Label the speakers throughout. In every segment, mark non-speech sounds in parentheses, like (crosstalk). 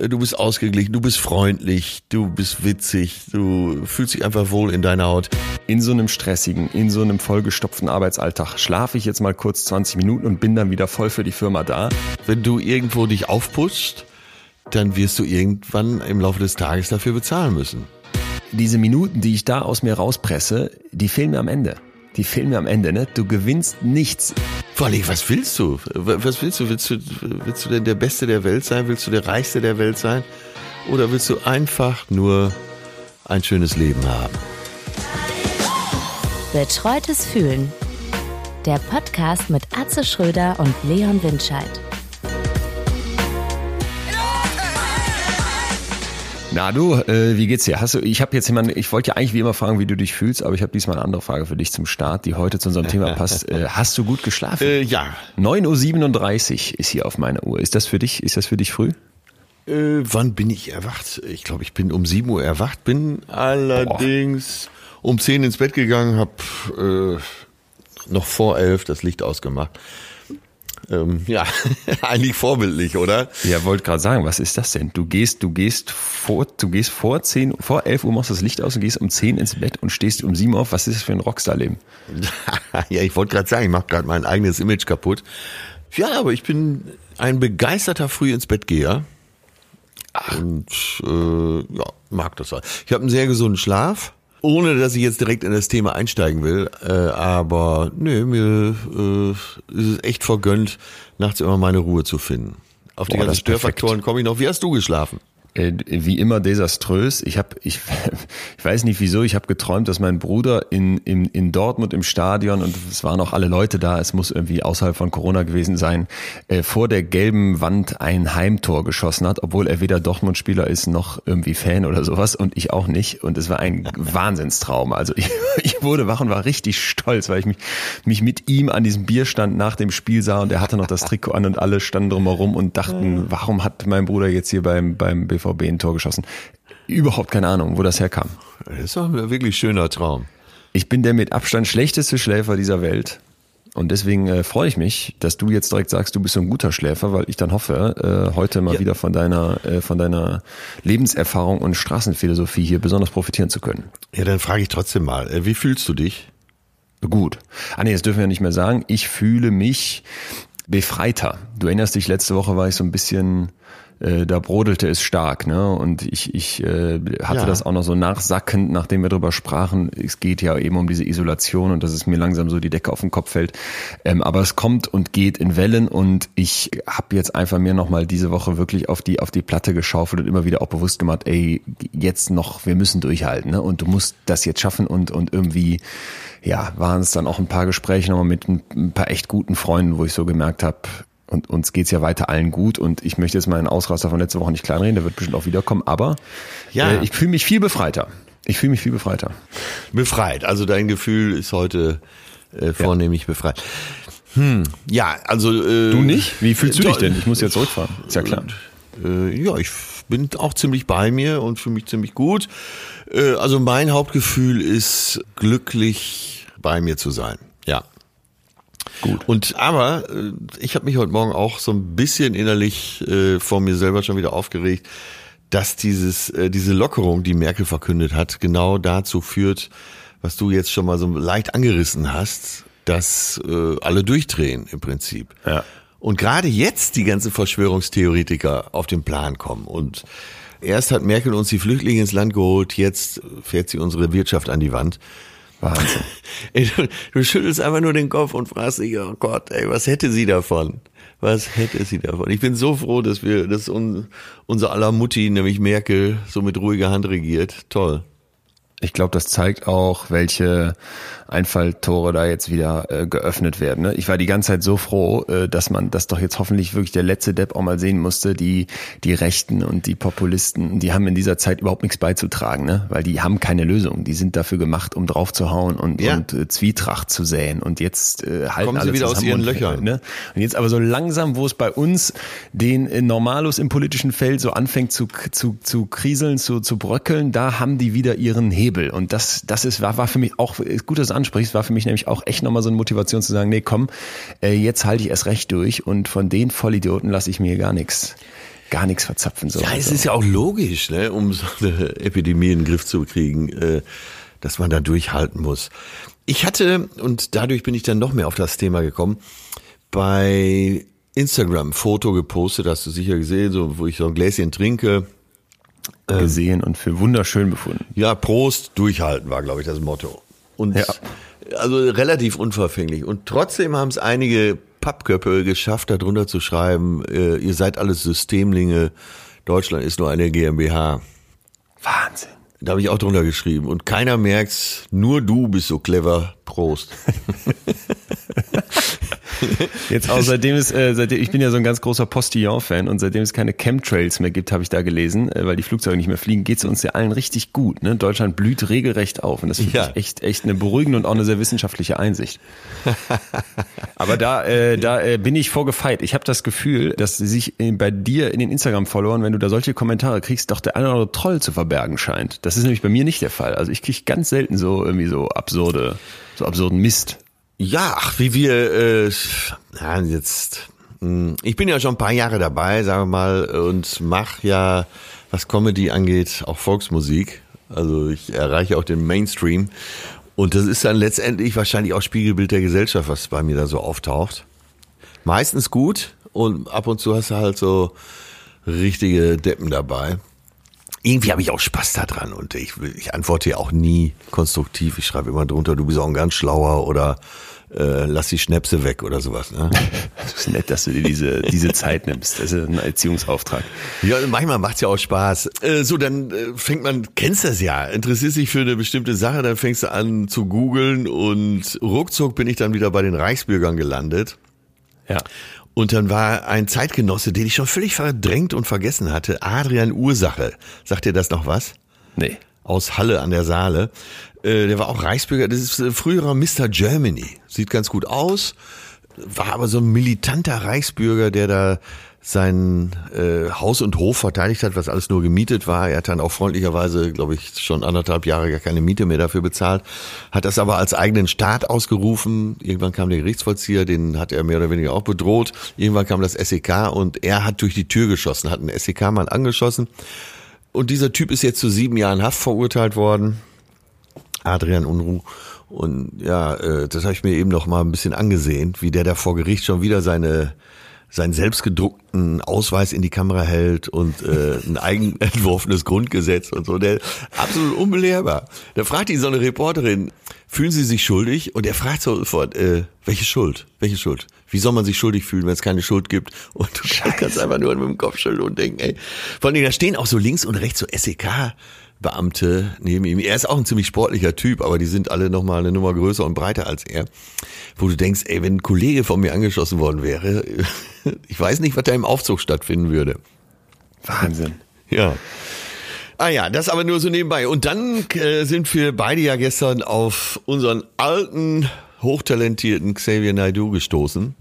Speaker 1: Äh, du bist ausgeglichen, du bist freundlich, du bist witzig, du fühlst dich einfach wohl in deiner Haut.
Speaker 2: In so einem stressigen, in so einem vollgestopften Arbeitsalltag schlafe ich jetzt mal kurz 20 Minuten und bin dann wieder voll für die Firma da.
Speaker 1: Wenn du irgendwo dich aufputzt, dann wirst du irgendwann im Laufe des Tages dafür bezahlen müssen.
Speaker 2: Diese Minuten, die ich da aus mir rauspresse, die fehlen mir am Ende. Die fehlen mir am Ende, ne? Du gewinnst nichts.
Speaker 1: Vor allem, was willst du? Was willst du? Willst du, willst du denn der Beste der Welt sein? Willst du der Reichste der Welt sein? Oder willst du einfach nur ein schönes Leben haben?
Speaker 3: Betreutes Fühlen. Der Podcast mit Atze Schröder und Leon Windscheid.
Speaker 2: Na du, äh, wie geht's dir? Hast du, ich habe jetzt jemanden, ich wollte ja eigentlich wie immer fragen, wie du dich fühlst, aber ich habe diesmal eine andere Frage für dich zum Start, die heute zu unserem Thema (laughs) passt. Äh, hast du gut geschlafen?
Speaker 1: Äh, ja.
Speaker 2: 9.37 Uhr ist hier auf meiner Uhr. Ist das für dich, ist das für dich früh?
Speaker 1: Äh, wann bin ich erwacht? Ich glaube, ich bin um 7 Uhr erwacht, bin allerdings Boah. um 10 ins Bett gegangen, habe äh, noch vor 11 das Licht ausgemacht. Ähm, ja, (laughs) eigentlich vorbildlich, oder?
Speaker 2: Ja, wollte gerade sagen, was ist das denn? Du gehst, du gehst vor, du gehst vor 10, vor 11 Uhr machst das Licht aus und gehst um 10 ins Bett und stehst um 7 auf. Was ist das für ein Rockstar-Leben? (laughs)
Speaker 1: ja, ich wollte gerade sagen, ich mache gerade mein eigenes Image kaputt. Ja, aber ich bin ein begeisterter früh ins Bett Geher. Und äh, ja, mag das halt. Ich habe einen sehr gesunden Schlaf. Ohne dass ich jetzt direkt in das Thema einsteigen will, äh, aber nö, mir äh, ist es echt vergönnt, nachts immer meine Ruhe zu finden. Auf die ganzen Störfaktoren komme ich noch. Wie hast du geschlafen?
Speaker 2: Äh, wie immer desaströs. Ich habe, ich, (laughs) ich weiß nicht wieso, ich habe geträumt, dass mein Bruder in, in, in Dortmund im Stadion und es waren auch alle Leute da, es muss irgendwie außerhalb von Corona gewesen sein, äh, vor der gelben Wand ein Heimtor geschossen hat, obwohl er weder Dortmund-Spieler ist noch irgendwie Fan oder sowas und ich auch nicht. Und es war ein (laughs) Wahnsinnstraum. Also ich, (laughs) ich wurde wach und war richtig stolz, weil ich mich, mich mit ihm an diesem Bierstand nach dem Spiel sah und er hatte noch das Trikot an und alle standen drumherum und dachten, warum hat mein Bruder jetzt hier beim, beim BVB ein Tor geschossen. Überhaupt keine Ahnung, wo das herkam.
Speaker 1: Das ist doch ein wirklich schöner Traum.
Speaker 2: Ich bin der mit Abstand schlechteste Schläfer dieser Welt. Und deswegen äh, freue ich mich, dass du jetzt direkt sagst, du bist so ein guter Schläfer, weil ich dann hoffe, äh, heute mal ja. wieder von deiner, äh, von deiner Lebenserfahrung und Straßenphilosophie hier besonders profitieren zu können.
Speaker 1: Ja, dann frage ich trotzdem mal, äh, wie fühlst du dich?
Speaker 2: Gut. Ah nee, das dürfen wir ja nicht mehr sagen. Ich fühle mich befreiter. Du erinnerst dich, letzte Woche war ich so ein bisschen äh, da brodelte es stark, ne? Und ich, ich äh, hatte ja. das auch noch so nachsackend, nachdem wir darüber sprachen. Es geht ja eben um diese Isolation und dass es mir langsam so die Decke auf den Kopf fällt. Ähm, aber es kommt und geht in Wellen und ich habe jetzt einfach mir nochmal diese Woche wirklich auf die auf die Platte geschaufelt und immer wieder auch bewusst gemacht, ey, jetzt noch, wir müssen durchhalten, ne? Und du musst das jetzt schaffen und und irgendwie ja, waren es dann auch ein paar Gespräche nochmal mit ein paar echt guten Freunden, wo ich so gemerkt habe, und uns geht's ja weiter allen gut und ich möchte jetzt mal einen Ausraster von letzter Woche nicht kleinreden, der wird bestimmt auch wiederkommen, aber ja. Äh, ich fühle mich viel befreiter. Ich fühle mich viel befreiter.
Speaker 1: Befreit, also dein Gefühl ist heute äh, vornehmlich ja. befreit. Hm, ja, also
Speaker 2: äh, Du nicht? Wie fühlst du dich denn? Ich muss jetzt zurückfahren. Ist ja klar.
Speaker 1: Äh, ja, ich bin auch ziemlich bei mir und fühle mich ziemlich gut. Äh, also mein Hauptgefühl ist glücklich bei mir zu sein. Gut. Und aber äh, ich habe mich heute Morgen auch so ein bisschen innerlich äh, vor mir selber schon wieder aufgeregt, dass dieses äh, diese Lockerung, die Merkel verkündet hat, genau dazu führt, was du jetzt schon mal so leicht angerissen hast, dass äh, alle durchdrehen im Prinzip. Ja. Und gerade jetzt die ganzen Verschwörungstheoretiker auf den Plan kommen und Erst hat Merkel uns die Flüchtlinge ins Land geholt, jetzt fährt sie unsere Wirtschaft an die Wand. Wahnsinn. (laughs) Du, du schüttelst einfach nur den Kopf und fragst dich, oh Gott, ey, was hätte sie davon? Was hätte sie davon? Ich bin so froh, dass wir, dass un, unser aller Mutti, nämlich Merkel, so mit ruhiger Hand regiert. Toll.
Speaker 2: Ich glaube, das zeigt auch, welche Einfalltore da jetzt wieder äh, geöffnet werden. Ne? Ich war die ganze Zeit so froh, äh, dass man das doch jetzt hoffentlich wirklich der letzte Depp auch mal sehen musste. Die, die Rechten und die Populisten, die haben in dieser Zeit überhaupt nichts beizutragen, ne? weil die haben keine Lösung. Die sind dafür gemacht, um draufzuhauen und, ja. und äh, Zwietracht zu säen. Und jetzt äh, halten
Speaker 1: Kommen
Speaker 2: alle
Speaker 1: sie wieder aus ihren Löchern.
Speaker 2: Ne? Und jetzt aber so langsam, wo es bei uns den äh, Normalus im politischen Feld so anfängt zu, zu, zu kriseln, zu, zu bröckeln, da haben die wieder ihren Hebel. Und das, das ist, war, war für mich auch gut, dass ansprichst, war für mich nämlich auch echt nochmal so eine Motivation zu sagen, nee, komm, äh, jetzt halte ich erst recht durch und von den Vollidioten lasse ich mir gar nichts gar nichts verzapfen soll.
Speaker 1: Ja, es ist ja auch logisch, ne, um so eine Epidemie in den Griff zu kriegen, äh, dass man da durchhalten muss. Ich hatte, und dadurch bin ich dann noch mehr auf das Thema gekommen, bei Instagram ein Foto gepostet, hast du sicher gesehen, so, wo ich so ein Gläschen trinke.
Speaker 2: Gesehen und für wunderschön befunden.
Speaker 1: Ja, Prost, durchhalten war, glaube ich, das Motto. Und
Speaker 2: Ja.
Speaker 1: also relativ unverfänglich. Und trotzdem haben es einige Pappköpfe geschafft, darunter zu schreiben, äh, ihr seid alles Systemlinge, Deutschland ist nur eine GmbH.
Speaker 2: Wahnsinn.
Speaker 1: Da habe ich auch drunter geschrieben. Und keiner merkt's, nur du bist so clever. Prost. (laughs)
Speaker 2: Jetzt auch seitdem es, äh, seitdem, ich bin ja so ein ganz großer Postillon-Fan und seitdem es keine Chemtrails mehr gibt, habe ich da gelesen, äh, weil die Flugzeuge nicht mehr fliegen, geht es uns ja allen richtig gut. Ne? Deutschland blüht regelrecht auf und das finde
Speaker 1: Ja.
Speaker 2: ich echt, echt eine beruhigende und auch eine sehr wissenschaftliche Einsicht. (laughs) Aber da, äh, da äh, bin ich vorgefeit. Ich habe das Gefühl, dass sich bei dir in den Instagram-Followern, wenn du da solche Kommentare kriegst, doch der eine oder andere Troll zu verbergen scheint. Das ist nämlich bei mir nicht der Fall. Also ich kriege ganz selten so irgendwie so absurde, so absurden Mist.
Speaker 1: Ja, ach, wie wir, äh, ja, jetzt, mh, ich bin ja schon ein paar Jahre dabei, sagen wir mal, und mach ja, was Comedy angeht, auch Volksmusik. Also ich erreiche auch den Mainstream. Und das ist dann letztendlich wahrscheinlich auch Spiegelbild der Gesellschaft, was bei mir da so auftaucht. Meistens gut und ab und zu hast du halt so richtige Deppen dabei. Irgendwie habe ich auch Spaß daran und ich, ich antworte ja auch nie konstruktiv. Ich schreibe immer drunter, du bist auch ein ganz schlauer oder äh, lass die Schnäpse weg oder sowas. Ne? (laughs)
Speaker 2: Das ist nett, dass du dir diese, diese Zeit nimmst. Das ist ein Erziehungsauftrag.
Speaker 1: Ja, manchmal macht's ja auch Spaß. Äh, so, dann äh, fängt man, kennst das ja, interessierst dich für eine bestimmte Sache, dann fängst du an zu googeln und ruckzuck bin ich dann wieder bei den Reichsbürgern gelandet.
Speaker 2: Ja.
Speaker 1: Und dann war ein Zeitgenosse, den ich schon völlig verdrängt und vergessen hatte, Adrian Ursache. Sagt dir das noch was?
Speaker 2: Nee.
Speaker 1: aus Halle an der Saale. Äh, der war auch Reichsbürger, das ist äh, früherer Mr. Germany. Sieht ganz gut aus, war aber so ein militanter Reichsbürger, der da sein äh, Haus und Hof verteidigt hat, was alles nur gemietet war. Er hat dann auch freundlicherweise, glaube ich, schon anderthalb Jahre gar keine Miete mehr dafür bezahlt, hat das aber als eigenen Staat ausgerufen. Irgendwann kam der Gerichtsvollzieher, den hat er mehr oder weniger auch bedroht. Irgendwann kam das SEK und er hat durch die Tür geschossen, hat einen SEK-Mann angeschossen. Und dieser Typ ist jetzt zu sieben Jahren Haft verurteilt worden. Adrian Unruh. Und ja, äh, das habe ich mir eben noch mal ein bisschen angesehen, wie der da vor Gericht schon wieder seine seinen selbstgedruckten Ausweis in die Kamera hält und äh, ein eigen (laughs) entworfenes Grundgesetz und so. Der absolut unbelehrbar. Da fragt ihn so eine Reporterin, fühlen Sie sich schuldig? Und er fragt sofort, äh, welche Schuld? Welche Schuld? Wie soll man sich schuldig fühlen, wenn es keine Schuld gibt? Und du kannst einfach nur mit dem Kopf schütteln und denken, ey. Vor allem, da stehen auch so links und rechts so SEK. Beamte neben ihm. Er ist auch ein ziemlich sportlicher Typ, aber die sind alle nochmal eine Nummer größer und breiter als er. Wo du denkst, ey, wenn ein Kollege von mir angeschossen worden wäre, (laughs) ich weiß nicht, was da im Aufzug stattfinden würde.
Speaker 2: Wahnsinn.
Speaker 1: Ja. Ah ja, das aber nur so nebenbei. Und dann äh, sind wir beide ja gestern auf unseren alten, hochtalentierten Xavier Naidoo gestoßen.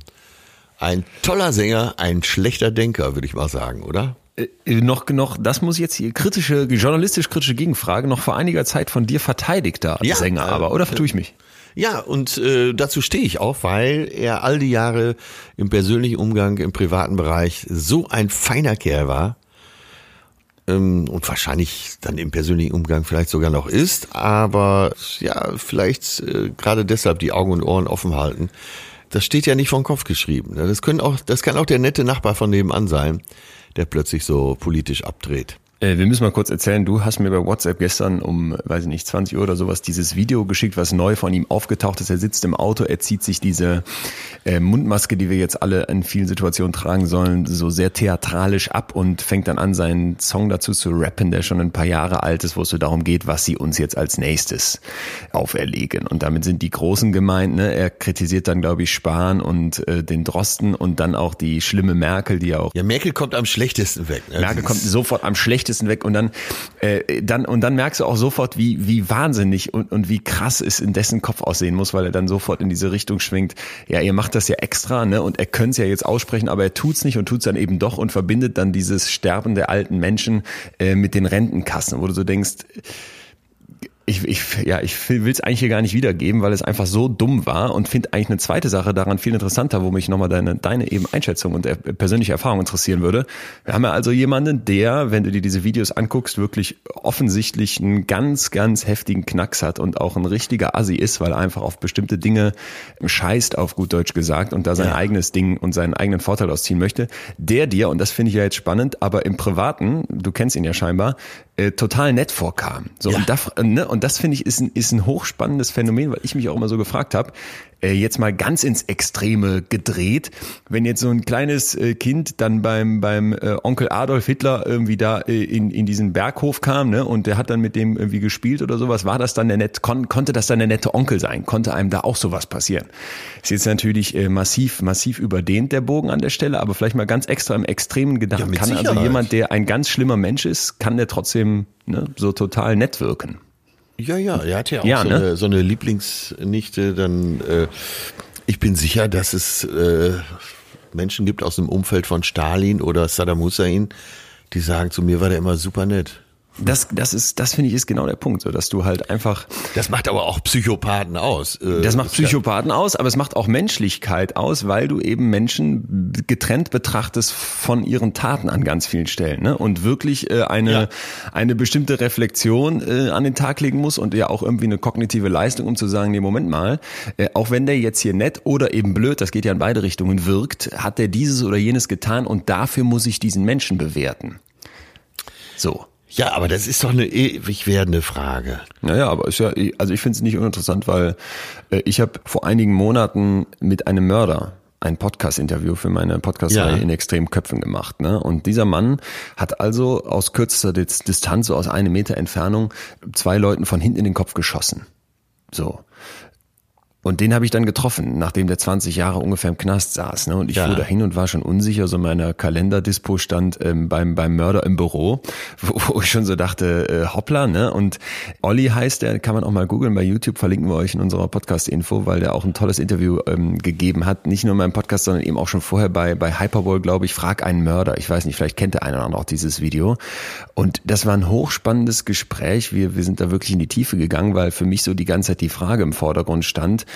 Speaker 1: Ein toller Sänger, ein schlechter Denker, würde ich mal sagen, oder?
Speaker 2: Äh, noch, noch, das muss jetzt hier kritische, journalistisch kritische Gegenfrage, noch vor einiger Zeit von dir verteidigter
Speaker 1: Ja,
Speaker 2: Sänger,
Speaker 1: äh,
Speaker 2: aber, oder vertue ich mich?
Speaker 1: Ja, und äh, dazu stehe ich auch, weil er all die Jahre im persönlichen Umgang, im privaten Bereich so ein feiner Kerl war ähm, und wahrscheinlich dann im persönlichen Umgang vielleicht sogar noch ist, aber ja, vielleicht äh, gerade deshalb die Augen und Ohren offen halten. Das steht ja nicht vom Kopf geschrieben. ne? Das können auch, das kann auch der nette Nachbar von nebenan sein, der plötzlich so politisch abdreht.
Speaker 2: Äh, wir müssen mal kurz erzählen, du hast mir bei WhatsApp gestern um, weiß ich nicht, 20 Uhr oder sowas dieses Video geschickt, was neu von ihm aufgetaucht ist. Er sitzt im Auto, er zieht sich diese äh, Mundmaske, die wir jetzt alle in vielen Situationen tragen sollen, so sehr theatralisch ab und fängt dann an, seinen Song dazu zu rappen, der schon ein paar Jahre alt ist, wo es so darum geht, was sie uns jetzt als nächstes auferlegen. Und damit sind die Großen gemeint. Ne? Er kritisiert dann, glaube ich, Spahn und äh, den Drosten und dann auch die schlimme Merkel, die ja auch
Speaker 1: Ja, Merkel kommt am schlechtesten weg. Ne?
Speaker 2: Merkel kommt sofort am schlechtesten weg und dann, äh, dann und dann merkst du auch sofort, wie wie wahnsinnig und und wie krass es in dessen Kopf aussehen muss, weil er dann sofort in diese Richtung schwingt. Ja, ihr macht das ja extra, ne? Und er könnte es ja jetzt aussprechen, aber er tut's nicht und tut's dann eben doch und verbindet dann dieses Sterben der alten Menschen äh, mit den Rentenkassen, wo du so denkst, ich, ich, ja, ich will es eigentlich hier gar nicht wiedergeben, weil es einfach so dumm war und finde eigentlich eine zweite Sache daran viel interessanter, wo mich nochmal deine, deine eben Einschätzung und persönliche Erfahrung interessieren würde. Wir haben ja also jemanden, der, wenn du dir diese Videos anguckst, wirklich offensichtlich einen ganz, ganz heftigen Knacks hat und auch ein richtiger Assi ist, weil er einfach auf bestimmte Dinge scheißt, auf gut Deutsch gesagt, und da sein ja. eigenes Ding und seinen eigenen Vorteil ausziehen möchte. Der dir, und das finde ich ja jetzt spannend, aber im Privaten, du kennst ihn ja scheinbar, äh, total nett vorkam. So, ja. und, das, ne, und das finde ich ist ein, ist ein hochspannendes Phänomen, weil ich mich auch immer so gefragt habe, äh, jetzt mal ganz ins Extreme gedreht, wenn jetzt so ein kleines äh, Kind dann beim, beim äh, Onkel Adolf Hitler irgendwie da äh, in, in diesen Berghof kam, ne, und der hat dann mit dem irgendwie gespielt oder sowas, war das dann der nett, kon, konnte das dann der nette Onkel sein? Konnte einem da auch sowas passieren? Ist jetzt natürlich äh, massiv, massiv überdehnt der Bogen an der Stelle, aber vielleicht mal ganz extra im extremen Gedanken. Ja, kann also jemand, der ein ganz schlimmer Mensch ist, kann der trotzdem ne, so total nett wirken?
Speaker 1: Ja, ja, er hat ja auch ja, so, ne? eine, so, eine, Lieblingsnichte. Dann, äh, ich bin sicher, dass es äh, Menschen gibt aus dem Umfeld von Stalin oder Saddam Hussein, die sagen, zu mir war der immer super nett.
Speaker 2: Das, das ist, das finde ich ist genau der Punkt, so dass du halt einfach.
Speaker 1: Das macht aber auch Psychopathen aus.
Speaker 2: Äh, das macht Psychopathen aus, aber es macht auch Menschlichkeit aus, weil du eben Menschen getrennt betrachtest von ihren Taten an ganz vielen Stellen, ne? Und wirklich äh, eine ja. eine bestimmte Reflexion äh, an den Tag legen muss und ja auch irgendwie eine kognitive Leistung, um zu sagen, nee, Moment mal, äh, auch wenn der jetzt hier nett oder eben blöd, das geht ja in beide Richtungen, wirkt, hat der dieses oder jenes getan und dafür muss ich diesen Menschen bewerten. So.
Speaker 1: Ja, aber das ist doch eine ewig werdende Frage.
Speaker 2: Naja, aber ist ja, also ich finde es nicht uninteressant, weil äh, ich habe vor einigen Monaten mit einem Mörder ein Podcast-Interview für meine Podcast-Reihe ja. in Extremköpfen gemacht. Ne? Und dieser Mann hat also aus kürzester Distanz, so aus einem Meter Entfernung, zwei Leuten von hinten in den Kopf geschossen. So. Und den habe ich dann getroffen, nachdem der 20 Jahre ungefähr im Knast saß. Ne? Und ich ja. fuhr dahin und war schon unsicher, so meiner Kalenderdispo stand ähm, beim, beim Mörder im Büro, (laughs) wo, wo ich schon so dachte, äh, hoppla, ne? Und Olli heißt der, kann man auch mal googeln, bei YouTube verlinken wir euch in unserer Podcast-Info, weil der auch ein tolles Interview ähm, gegeben hat. Nicht nur in meinem Podcast, sondern eben auch schon vorher bei, bei Hyperball, glaube ich, Frag einen Mörder. Ich weiß nicht, vielleicht kennt der eine oder andere auch dieses Video. Und das war ein hochspannendes Gespräch. Wir, wir sind da wirklich in die Tiefe gegangen, weil für mich so die ganze Zeit die Frage im Vordergrund stand,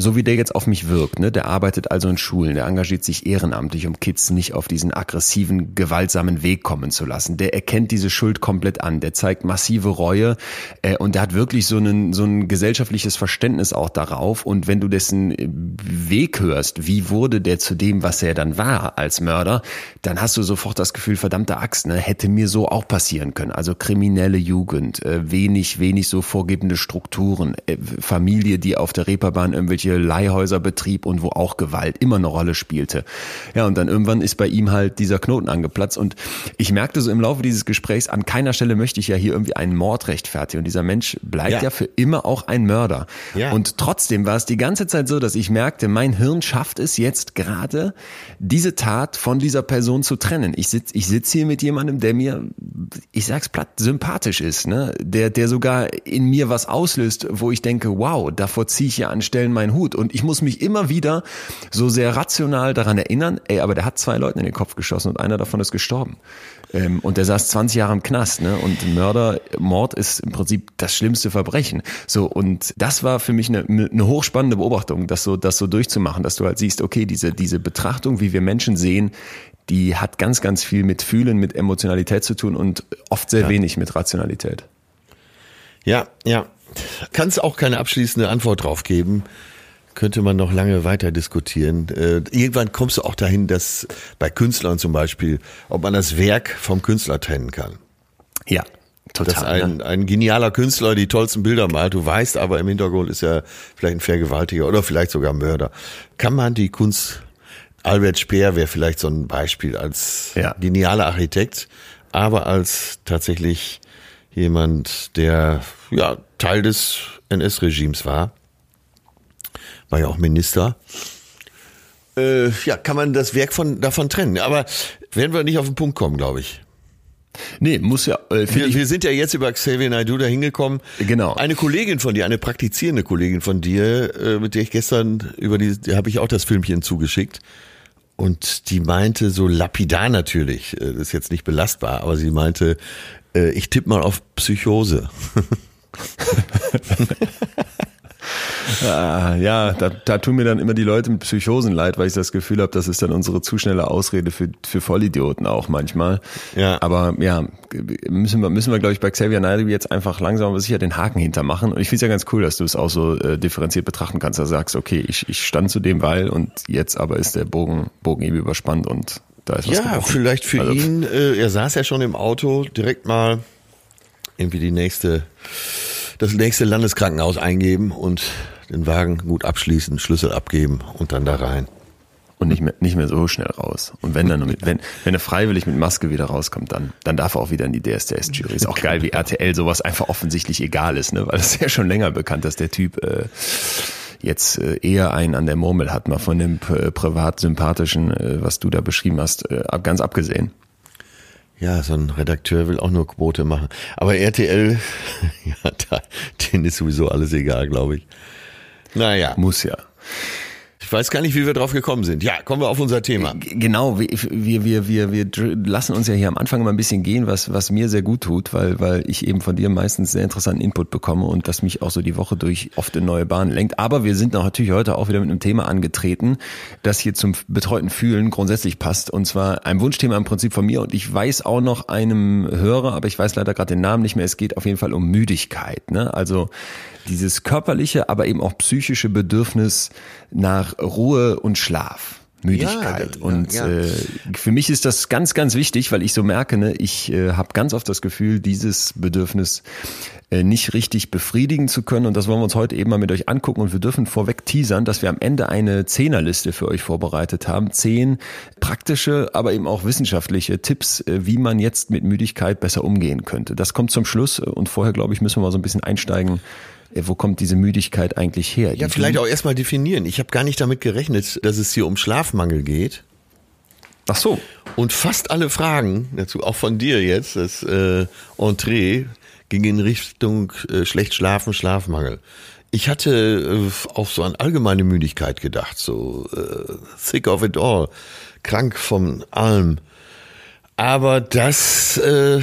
Speaker 2: so wie der jetzt auf mich wirkt, ne, der arbeitet also in Schulen, der engagiert sich ehrenamtlich, um Kids nicht auf diesen aggressiven, gewaltsamen Weg kommen zu lassen. Der erkennt diese Schuld komplett an, der zeigt massive Reue äh, und der hat wirklich so ein so ein gesellschaftliches Verständnis auch darauf. Und wenn du dessen Weg hörst, wie wurde der zu dem, was er dann war als Mörder, dann hast du sofort das Gefühl, verdammte Axt, ne, hätte mir so auch passieren können. Also kriminelle Jugend, äh, wenig, wenig so vorgebende Strukturen, äh, Familie, die auf der Reeperbahn irgendwelche irgendwelche Leihhäuser betrieb und wo auch Gewalt immer eine Rolle spielte. Ja, und dann irgendwann ist bei ihm halt dieser Knoten angeplatzt und ich merkte so im Laufe dieses Gesprächs, an keiner Stelle möchte ich ja hier irgendwie einen Mord rechtfertigen und dieser Mensch bleibt ja, ja für immer auch ein Mörder. Ja. Und trotzdem war es die ganze Zeit so, dass ich merkte, mein Hirn schafft es jetzt gerade, diese Tat von dieser Person zu trennen. Ich sitze ich sitz hier mit jemandem, der mir, ich sag's platt, sympathisch ist, ne? der, der sogar in mir was auslöst, wo ich denke, wow, davor ziehe ich ja an Stellen meinen Hut. Und ich muss mich immer wieder so sehr rational daran erinnern, ey, aber der hat zwei Leuten in den Kopf geschossen und einer davon ist gestorben. Ähm, und der saß 20 Jahre im Knast, ne? Und Mörder, Mord ist im Prinzip das schlimmste Verbrechen. So, und das war für mich eine, eine hochspannende Beobachtung, das so, das so durchzumachen, dass du halt siehst, okay, diese, diese Betrachtung, wie wir Menschen sehen, die hat ganz, ganz viel mit Fühlen, mit Emotionalität zu tun und oft sehr ja. wenig mit Rationalität.
Speaker 1: Ja, ja. Kann es auch keine abschließende Antwort drauf geben könnte man noch lange weiter diskutieren. Äh, irgendwann kommst du auch dahin, dass bei Künstlern zum Beispiel, ob man das Werk vom Künstler trennen kann.
Speaker 2: Ja. Total,
Speaker 1: dass ein, ein genialer Künstler die tollsten Bilder malt, du weißt aber im Hintergrund ist er vielleicht ein Vergewaltiger oder vielleicht sogar Mörder. Kann man die Kunst, Albert Speer wäre vielleicht so ein Beispiel als ja. genialer Architekt, aber als tatsächlich jemand, der ja Teil des NS-Regimes war, war ja auch Minister. Äh, ja, kann man das Werk von, davon trennen. Aber werden wir nicht auf den Punkt kommen, glaube ich.
Speaker 2: Nee, muss ja.
Speaker 1: Äh, wir, wir, sind ja jetzt über Xavier Naidoo da hingekommen.
Speaker 2: Genau.
Speaker 1: Eine Kollegin von dir, eine praktizierende Kollegin von dir, äh, mit der ich gestern über die, die habe ich auch das Filmchen zugeschickt. Und die meinte so lapidar natürlich, äh, das ist jetzt nicht belastbar, aber sie meinte, äh, ich tippe mal auf Psychose. (laughs) (laughs)
Speaker 2: Ah, ja, da, da tun mir dann immer die Leute mit Psychosen leid, weil ich das Gefühl habe, das ist dann unsere zu schnelle Ausrede für, für Vollidioten auch manchmal. Ja. Aber ja, müssen wir, müssen wir glaube ich, bei Xavier Naidoo jetzt einfach langsam aber sicher den Haken hintermachen. Und ich finde es ja ganz cool, dass du es auch so äh, differenziert betrachten kannst. Also sagst, okay, ich, ich stand zu dem Weil und jetzt aber ist der Bogen, Bogen eben überspannt und da ist was
Speaker 1: Ja, gebrochen. vielleicht für also, ihn, äh, er saß ja schon im Auto, direkt mal irgendwie die nächste, das nächste Landeskrankenhaus eingeben und den Wagen gut abschließen, Schlüssel abgeben und dann da rein.
Speaker 2: Und nicht mehr, nicht mehr so schnell raus. Und wenn dann, mit, wenn, wenn er freiwillig mit Maske wieder rauskommt, dann, dann darf er auch wieder in die DSDS-Jury. Ist auch geil, wie RTL sowas einfach offensichtlich egal ist, ne? Weil es ist ja schon länger bekannt, dass der Typ äh, jetzt äh, eher einen an der Murmel hat, mal von dem äh, privat sympathischen, äh, was du da beschrieben hast, ganz abgesehen.
Speaker 1: Ja, so ein Redakteur will auch nur Quote machen. Aber RTL, (laughs) ja, da, denen ist sowieso alles egal, glaube ich. Naja.
Speaker 2: Muss ja.
Speaker 1: Ich weiß gar nicht, wie wir drauf gekommen sind. Ja, kommen wir auf unser Thema.
Speaker 2: Genau, wir, wir, wir, wir lassen uns ja hier am Anfang mal ein bisschen gehen, was, was mir sehr gut tut, weil, weil ich eben von dir meistens sehr interessanten Input bekomme und das mich auch so die Woche durch oft in neue Bahnen lenkt. Aber wir sind natürlich heute auch wieder mit einem Thema angetreten, das hier zum betreuten Fühlen grundsätzlich passt. Und zwar ein Wunschthema im Prinzip von mir und ich weiß auch noch einem Hörer, aber ich weiß leider gerade den Namen nicht mehr. Es geht auf jeden Fall um Müdigkeit. Ne? Also dieses körperliche, aber eben auch psychische Bedürfnis nach Ruhe und Schlaf. Müdigkeit. Ja, und ja. Äh, für mich ist das ganz, ganz wichtig, weil ich so merke, ne, ich äh, habe ganz oft das Gefühl, dieses Bedürfnis äh, nicht richtig befriedigen zu können. Und das wollen wir uns heute eben mal mit euch angucken. Und wir dürfen vorweg teasern, dass wir am Ende eine Zehnerliste für euch vorbereitet haben. Zehn praktische, aber eben auch wissenschaftliche Tipps, äh, wie man jetzt mit Müdigkeit besser umgehen könnte. Das kommt zum Schluss. Und vorher, glaube ich, müssen wir mal so ein bisschen einsteigen wo kommt diese Müdigkeit eigentlich her?
Speaker 1: Ja, vielleicht auch erstmal definieren. Ich habe gar nicht damit gerechnet, dass es hier um Schlafmangel geht.
Speaker 2: Ach so.
Speaker 1: Und fast alle Fragen dazu, auch von dir jetzt, das äh, Entree, ging in Richtung äh, schlecht schlafen, Schlafmangel. Ich hatte äh, auf so eine allgemeine Müdigkeit gedacht, so äh, sick of it all, krank vom allem. Aber das äh,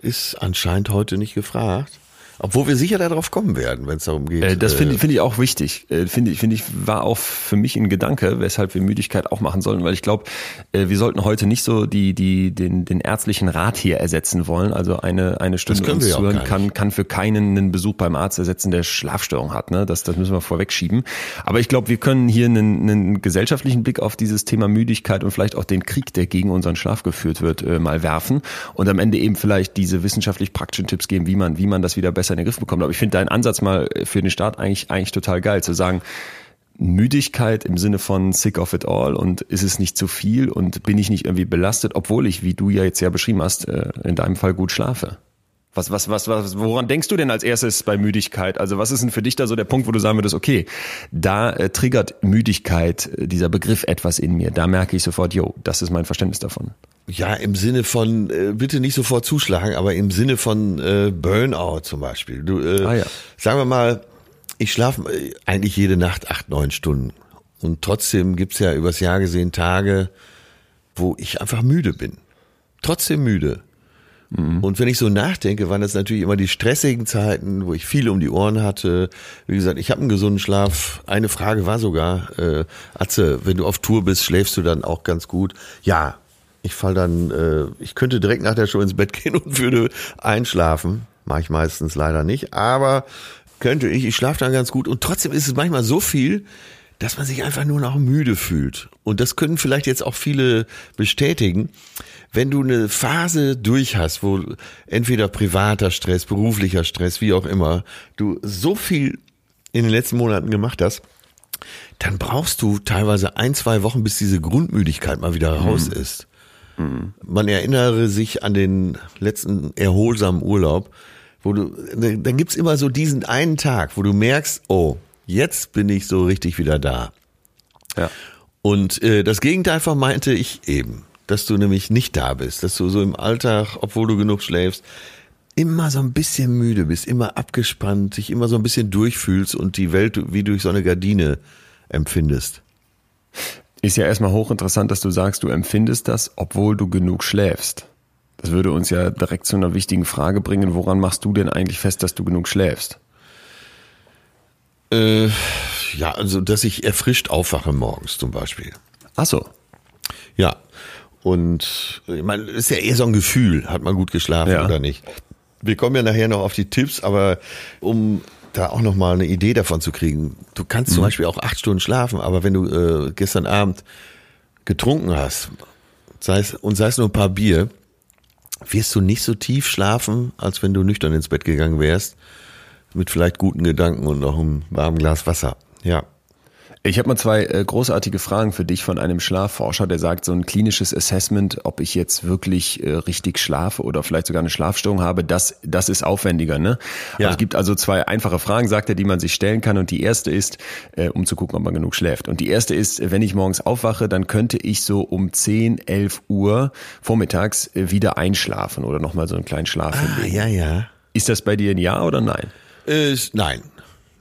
Speaker 1: ist anscheinend heute nicht gefragt. Obwohl wir sicher darauf kommen werden, wenn es darum geht.
Speaker 2: Äh, das finde äh, find ich auch wichtig. Äh, finde ich, finde ich, war auch für mich ein Gedanke, weshalb wir Müdigkeit auch machen sollen, weil ich glaube, äh, wir sollten heute nicht so die, die, den, den ärztlichen Rat hier ersetzen wollen. Also eine, eine Stunde uns zuhören kann, kann für keinen einen Besuch beim Arzt ersetzen, der Schlafstörung hat. Ne? Das, das müssen wir vorwegschieben. Aber ich glaube, wir können hier einen, einen gesellschaftlichen Blick auf dieses Thema Müdigkeit und vielleicht auch den Krieg, der gegen unseren Schlaf geführt wird, äh, mal werfen und am Ende eben vielleicht diese wissenschaftlich praktischen Tipps geben, wie man, wie man das wieder besser besser in den Griff bekommen. Aber ich finde deinen Ansatz mal für den Start eigentlich, eigentlich total geil, zu sagen, Müdigkeit im Sinne von sick of it all und ist es nicht zu viel und bin ich nicht irgendwie belastet, obwohl ich, wie du ja jetzt ja beschrieben hast, äh, in deinem Fall gut schlafe. Was, was, was, was, woran denkst du denn als erstes bei Müdigkeit? Also was ist denn für dich da so der Punkt, wo du sagen würdest, okay, da äh, triggert Müdigkeit, äh, dieser Begriff etwas in mir. Da merke ich sofort, yo, das ist mein Verständnis davon.
Speaker 1: Ja, im Sinne von, äh, bitte nicht sofort zuschlagen, aber im Sinne von äh, Burnout zum Beispiel. Du, äh, ah, ja. Sagen wir mal, ich schlafe äh, eigentlich jede Nacht acht, neun Stunden. Und trotzdem gibt's ja übers Jahr gesehen Tage, wo ich einfach müde bin. Trotzdem müde. Mhm. Und wenn ich so nachdenke, waren das natürlich immer die stressigen Zeiten, wo ich viel um die Ohren hatte. Wie gesagt, ich habe einen gesunden Schlaf. Eine Frage war sogar, äh, Atze, wenn du auf Tour bist, schläfst du dann auch ganz gut? Ja, ich fall dann, äh, ich könnte direkt nach der Show ins Bett (laughs) gehen und würde einschlafen. Mache ich meistens leider nicht, aber könnte ich. Ich schlafe dann ganz gut und trotzdem ist es manchmal so viel, dass man sich einfach nur noch müde fühlt. Und das können vielleicht jetzt auch viele bestätigen. Wenn du eine Phase durch hast, wo entweder privater Stress, beruflicher Stress, wie auch immer, du so viel in den letzten Monaten gemacht hast, dann brauchst du teilweise ein, zwei Wochen, bis diese Grundmüdigkeit mal wieder raus mhm. ist. Mhm. Man erinnere sich an den letzten erholsamen Urlaub, wo du, dann gibt's immer so diesen einen Tag, wo du merkst, oh, jetzt bin ich so richtig wieder da. Ja. Und äh, das Gegenteil vermeinte ich eben, dass du nämlich nicht da bist, dass du so im Alltag, obwohl du genug schläfst, immer so ein bisschen müde bist, immer abgespannt, dich immer so ein bisschen durchfühlst und die Welt wie durch so eine Gardine empfindest.
Speaker 2: Ist ja erstmal hochinteressant, dass du sagst, du empfindest das, obwohl du genug schläfst. Das würde uns ja direkt zu einer wichtigen Frage bringen, woran machst du denn eigentlich fest, dass du genug schläfst?
Speaker 1: Äh, ja, also dass ich erfrischt aufwache morgens zum Beispiel.
Speaker 2: Ach so.
Speaker 1: Ja. Und ich meine, ist ja eher so ein Gefühl, hat man gut geschlafen
Speaker 2: Ja.
Speaker 1: oder nicht. Wir kommen ja nachher noch auf die Tipps, aber um da auch noch mal eine Idee davon zu kriegen. Du kannst
Speaker 2: Mhm.
Speaker 1: zum Beispiel auch acht Stunden schlafen, aber wenn du äh, gestern Abend getrunken hast, sei es, und sei es nur ein paar Bier, wirst du nicht so tief schlafen, als wenn du nüchtern ins Bett gegangen wärst, mit vielleicht guten Gedanken und noch einem warmen Glas Wasser. Ja.
Speaker 2: Ich habe mal zwei äh, großartige Fragen für dich von einem Schlafforscher, der sagt, so ein klinisches Assessment, ob ich jetzt wirklich äh, richtig schlafe oder vielleicht sogar eine Schlafstörung habe, das, das ist aufwendiger. Ne?
Speaker 1: Ja.
Speaker 2: Aber es gibt also zwei einfache Fragen, sagt er, die man sich stellen kann. Und die erste ist, äh, um zu gucken, ob man genug schläft. Und die erste ist, wenn ich morgens aufwache, dann könnte ich so um 10, 11 Uhr vormittags äh, wieder einschlafen oder nochmal so einen kleinen Schlaf
Speaker 1: Ah,
Speaker 2: hinlegen.
Speaker 1: ja, ja.
Speaker 2: Ist das bei dir ein Ja oder nein?
Speaker 1: Äh, nein.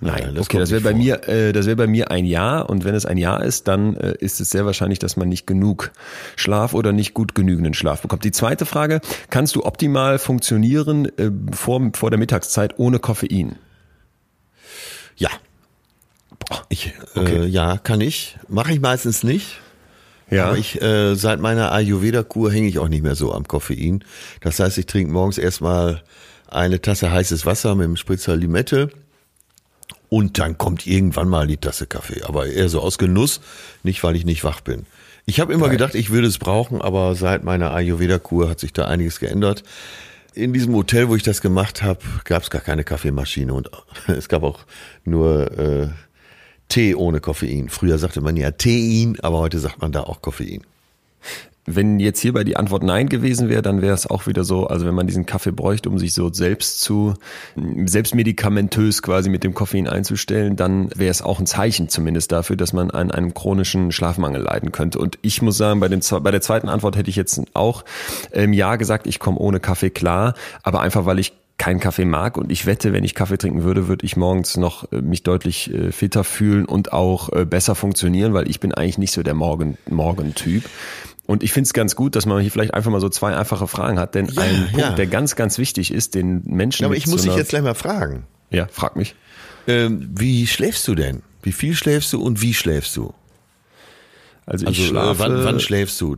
Speaker 2: Nein,
Speaker 1: das
Speaker 2: okay, das wäre bei
Speaker 1: vor.
Speaker 2: mir, äh, das wäre bei mir ein Jahr und wenn es ein Jahr ist, dann äh, ist es sehr wahrscheinlich, dass man nicht genug Schlaf oder nicht gut genügenden Schlaf bekommt. Die zweite Frage: Kannst du optimal funktionieren äh, vor vor der Mittagszeit ohne Koffein?
Speaker 1: Ja. Ich, äh,
Speaker 2: Okay.
Speaker 1: ja, kann ich. Mache ich meistens nicht.
Speaker 2: Ja,
Speaker 1: Aber ich, äh, seit meiner Ayurveda-Kur hänge ich auch nicht mehr so am Koffein. Das heißt, ich trinke morgens erstmal eine Tasse heißes Wasser mit einem Spritzer Limette. Und dann kommt irgendwann mal die Tasse Kaffee. Aber eher so aus Genuss, nicht weil ich nicht wach bin. Ich habe immer gedacht, ich würde es brauchen, aber seit meiner Ayurveda-Kur hat sich da einiges geändert. In diesem Hotel, wo ich das gemacht habe, gab es gar keine Kaffeemaschine und (laughs) es gab auch nur äh, Tee ohne Koffein. Früher sagte man ja Tein, aber heute sagt man da auch Koffein.
Speaker 2: Wenn jetzt hierbei die Antwort Nein gewesen wäre, dann wäre es auch wieder so, also wenn man diesen Kaffee bräuchte, um sich so selbst zu, selbst medikamentös quasi mit dem Koffein einzustellen, dann wäre es auch ein Zeichen zumindest dafür, dass man an einem chronischen Schlafmangel leiden könnte. Und ich muss sagen, bei, dem, bei der zweiten Antwort hätte ich jetzt auch ähm, Ja gesagt, ich komme ohne Kaffee klar, aber einfach weil ich keinen Kaffee mag und ich wette, wenn ich Kaffee trinken würde, würde ich morgens noch äh, mich deutlich äh, fitter fühlen und auch äh, besser funktionieren, weil ich bin eigentlich nicht so der Morgen Morgentyp. Und ich finde es ganz gut, dass man hier vielleicht einfach mal so zwei einfache Fragen hat, denn
Speaker 1: Ja,
Speaker 2: ein Punkt,
Speaker 1: ja.
Speaker 2: der ganz, ganz wichtig ist, den Menschen.
Speaker 1: Ja, aber ich muss
Speaker 2: so
Speaker 1: dich jetzt gleich mal fragen.
Speaker 2: Ja, frag mich.
Speaker 1: Ähm, wie schläfst du denn? Wie viel schläfst du und wie schläfst du?
Speaker 2: Also,
Speaker 1: Also
Speaker 2: ich schlafe.
Speaker 1: äh, wann, wann schläfst du?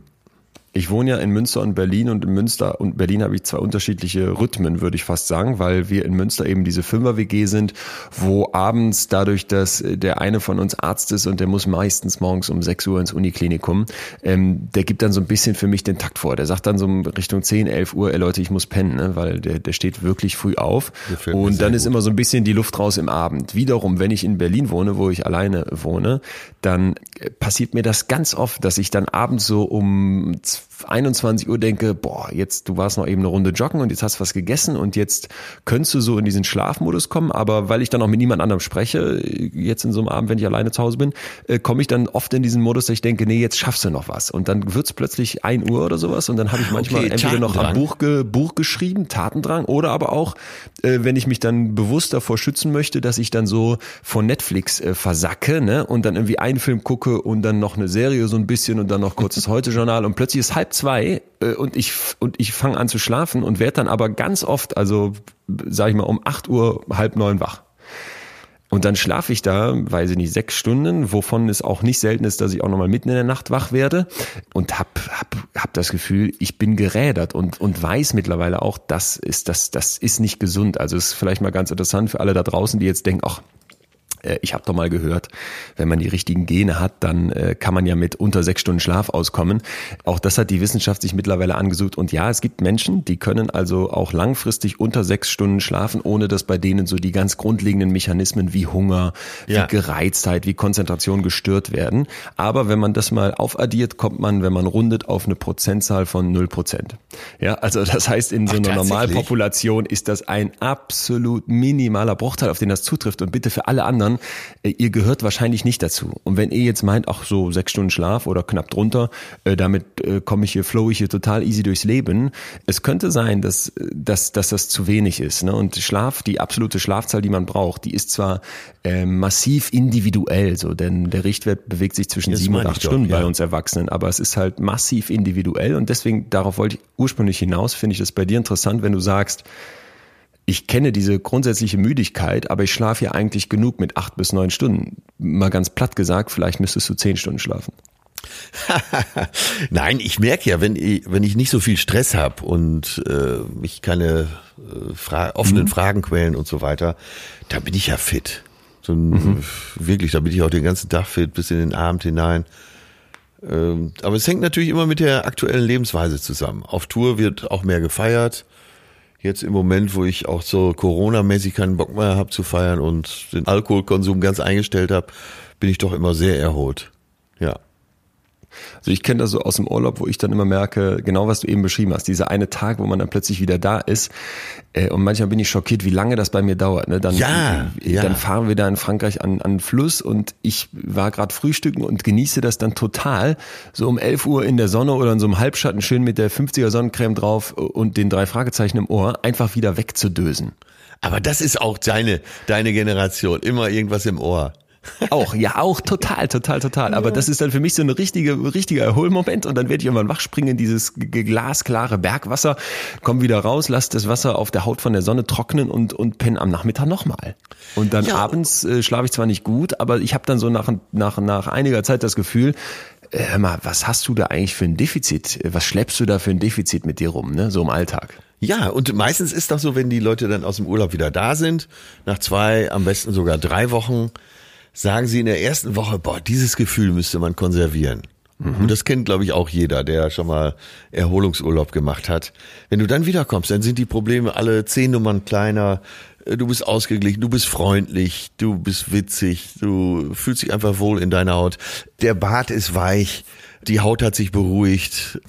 Speaker 2: Ich wohne ja in Münster und Berlin und in Münster und Berlin habe ich zwei unterschiedliche Rhythmen, würde ich fast sagen, weil wir in Münster eben diese Fünfer-WG sind, wo abends dadurch, dass der eine von uns Arzt ist und der muss meistens morgens um 6 Uhr ins Uniklinikum, ähm, der gibt dann so ein bisschen für mich den Takt vor. Der sagt dann so Richtung 10, 11 Uhr, ey Leute, ich muss pennen, ne? weil der, der steht wirklich früh auf. Und dann ist
Speaker 1: gut.
Speaker 2: immer so ein bisschen die Luft raus im Abend. Wiederum, wenn ich in Berlin wohne, wo ich alleine wohne, dann äh, passiert mir das ganz oft, dass ich dann abends so um 21 Uhr denke, boah, jetzt, du warst noch eben eine Runde joggen und jetzt hast du was gegessen und jetzt könntest du so in diesen Schlafmodus kommen, aber weil ich dann auch mit niemand anderem spreche, jetzt in so einem Abend, wenn ich alleine zu Hause bin, äh, komme ich dann oft in diesen Modus, dass ich denke, nee, jetzt schaffst du noch was. Und dann wird's plötzlich 1 Uhr oder sowas und dann habe ich manchmal
Speaker 1: Okay,
Speaker 2: entweder noch am
Speaker 1: Tatendrang.
Speaker 2: Buch, ge, Buch geschrieben, Tatendrang, oder aber auch, äh, wenn ich mich dann bewusst davor schützen möchte, dass ich dann so von Netflix äh, versacke, ne, und dann irgendwie einen Film gucke und dann noch eine Serie so ein bisschen und dann noch kurz das (laughs) Heute-Journal und plötzlich ist halb zwei äh, und ich und ich fange an zu schlafen und werde dann aber ganz oft, also sag ich mal um 8 Uhr, halb neun wach. Und dann schlafe ich da, weiß ich nicht, sechs Stunden, wovon es auch nicht selten ist, dass ich auch nochmal mitten in der Nacht wach werde und hab, hab, hab das Gefühl, ich bin gerädert und, und weiß mittlerweile auch, das ist, das, das ist nicht gesund. Also ist vielleicht mal ganz interessant für alle da draußen, die jetzt denken, ach, ich habe doch mal gehört, wenn man die richtigen Gene hat, dann äh, kann man ja mit unter sechs Stunden Schlaf auskommen. Auch das hat die Wissenschaft sich mittlerweile angesucht. Und ja, es gibt Menschen, die können also auch langfristig unter sechs Stunden schlafen, ohne dass bei denen so die ganz grundlegenden Mechanismen wie Hunger,
Speaker 1: Ja.
Speaker 2: wie Gereiztheit, wie Konzentration gestört werden. Aber wenn man das mal aufaddiert, kommt man, wenn man rundet, auf eine Prozentzahl von null Prozent. Ja, also das heißt, in so
Speaker 1: Ach,
Speaker 2: einer
Speaker 1: tatsächlich?
Speaker 2: Normalpopulation ist das ein absolut minimaler Bruchteil, auf den das zutrifft. Und bitte für alle anderen, äh, ihr gehört wahrscheinlich nicht dazu. Und wenn ihr jetzt meint, ach so sechs Stunden Schlaf oder knapp drunter, äh, damit äh, komme ich hier, flow ich hier total easy durchs Leben. Es könnte sein, dass, dass, dass das zu wenig ist. Ne? Und Schlaf, die absolute Schlafzahl, die man braucht, die ist zwar äh, massiv individuell, so, denn der Richtwert bewegt sich zwischen
Speaker 1: Das
Speaker 2: sieben und acht
Speaker 1: doch,
Speaker 2: Stunden bei
Speaker 1: ja.
Speaker 2: uns Erwachsenen, aber es ist halt massiv individuell und deswegen, darauf wollte ich ursprünglich hinaus, finde ich das bei dir interessant, wenn du sagst, ich kenne diese grundsätzliche Müdigkeit, aber ich schlafe ja eigentlich genug mit acht bis neun Stunden. Mal ganz platt gesagt, vielleicht müsstest du zehn Stunden schlafen. (laughs)
Speaker 1: Nein, ich merke ja, wenn ich, wenn ich nicht so viel Stress habe und äh, mich keine äh, Fra offenen mhm. Fragen quälen und so weiter, dann bin ich ja fit. So, mhm. Wirklich, da bin ich auch den ganzen Tag fit, bis in den Abend hinein. Ähm, aber es hängt natürlich immer mit der aktuellen Lebensweise zusammen. Auf Tour wird auch mehr gefeiert. Jetzt im Moment, wo ich auch so Corona-mäßig keinen Bock mehr habe zu feiern und den Alkoholkonsum ganz eingestellt habe, bin ich doch immer sehr erholt. Ja.
Speaker 2: Also ich kenne das so aus dem Urlaub, wo ich dann immer merke, genau was du eben beschrieben hast, dieser eine Tag, wo man dann plötzlich wieder da ist. Äh, und manchmal bin ich schockiert, wie lange das bei mir dauert. Ne? Dann,
Speaker 1: ja,
Speaker 2: äh,
Speaker 1: ja.
Speaker 2: dann fahren wir da in Frankreich an, an Fluss und ich war gerade frühstücken und genieße das dann total. So um 11 Uhr in der Sonne oder in so einem Halbschatten schön mit der 50er Sonnencreme drauf und den drei Fragezeichen im Ohr einfach wieder wegzudösen.
Speaker 1: Aber das ist auch deine, deine Generation. Immer irgendwas im Ohr.
Speaker 2: Auch, ja, auch total, total, total. Aber das ist dann für mich so ein richtige, richtiger Erholmoment und dann werde ich irgendwann wach springen in dieses glasklare Bergwasser, komm wieder raus, lass das Wasser auf der Haut von der Sonne trocknen und, und penne am Nachmittag nochmal. Und dann ja. abends äh, schlafe ich zwar nicht gut, aber ich habe dann so nach, nach, nach einiger Zeit das Gefühl, äh, hör mal, was hast du da eigentlich für ein Defizit? Was schleppst du da für ein Defizit mit dir rum, ne? So im Alltag.
Speaker 1: Ja, und meistens ist doch so, wenn die Leute dann aus dem Urlaub wieder da sind, nach zwei, am besten sogar drei Wochen, sagen sie in der ersten Woche, boah, dieses Gefühl müsste man konservieren. Mhm. Und das kennt, glaube ich, auch jeder, der schon mal Erholungsurlaub gemacht hat. Wenn du dann wiederkommst, dann sind die Probleme alle zehn Nummern kleiner. Du bist ausgeglichen, du bist freundlich, du bist witzig, du fühlst dich einfach wohl in deiner Haut. Der Bart ist weich, die Haut hat sich beruhigt.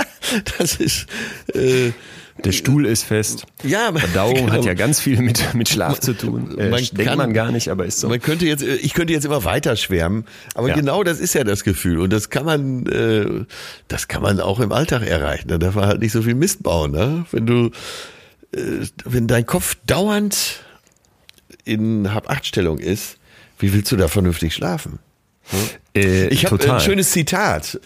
Speaker 1: (laughs) das ist äh,
Speaker 2: der Stuhl ist fest.
Speaker 1: Ja,
Speaker 2: Verdauung genau. (laughs) hat ja ganz viel mit, mit Schlaf zu tun. Äh, man denkt kann, man gar nicht, aber ist so.
Speaker 1: Man könnte jetzt, ich könnte jetzt immer weiter schwärmen, aber ja. genau das ist ja das Gefühl. Und das kann man, äh, das kann man auch im Alltag erreichen. Da darf man halt nicht so viel Mist bauen. Ne? Wenn du, äh, wenn dein Kopf dauernd in Hab-Acht-Stellung ist, wie willst du da vernünftig schlafen? Hm? Äh, ich habe ein schönes Zitat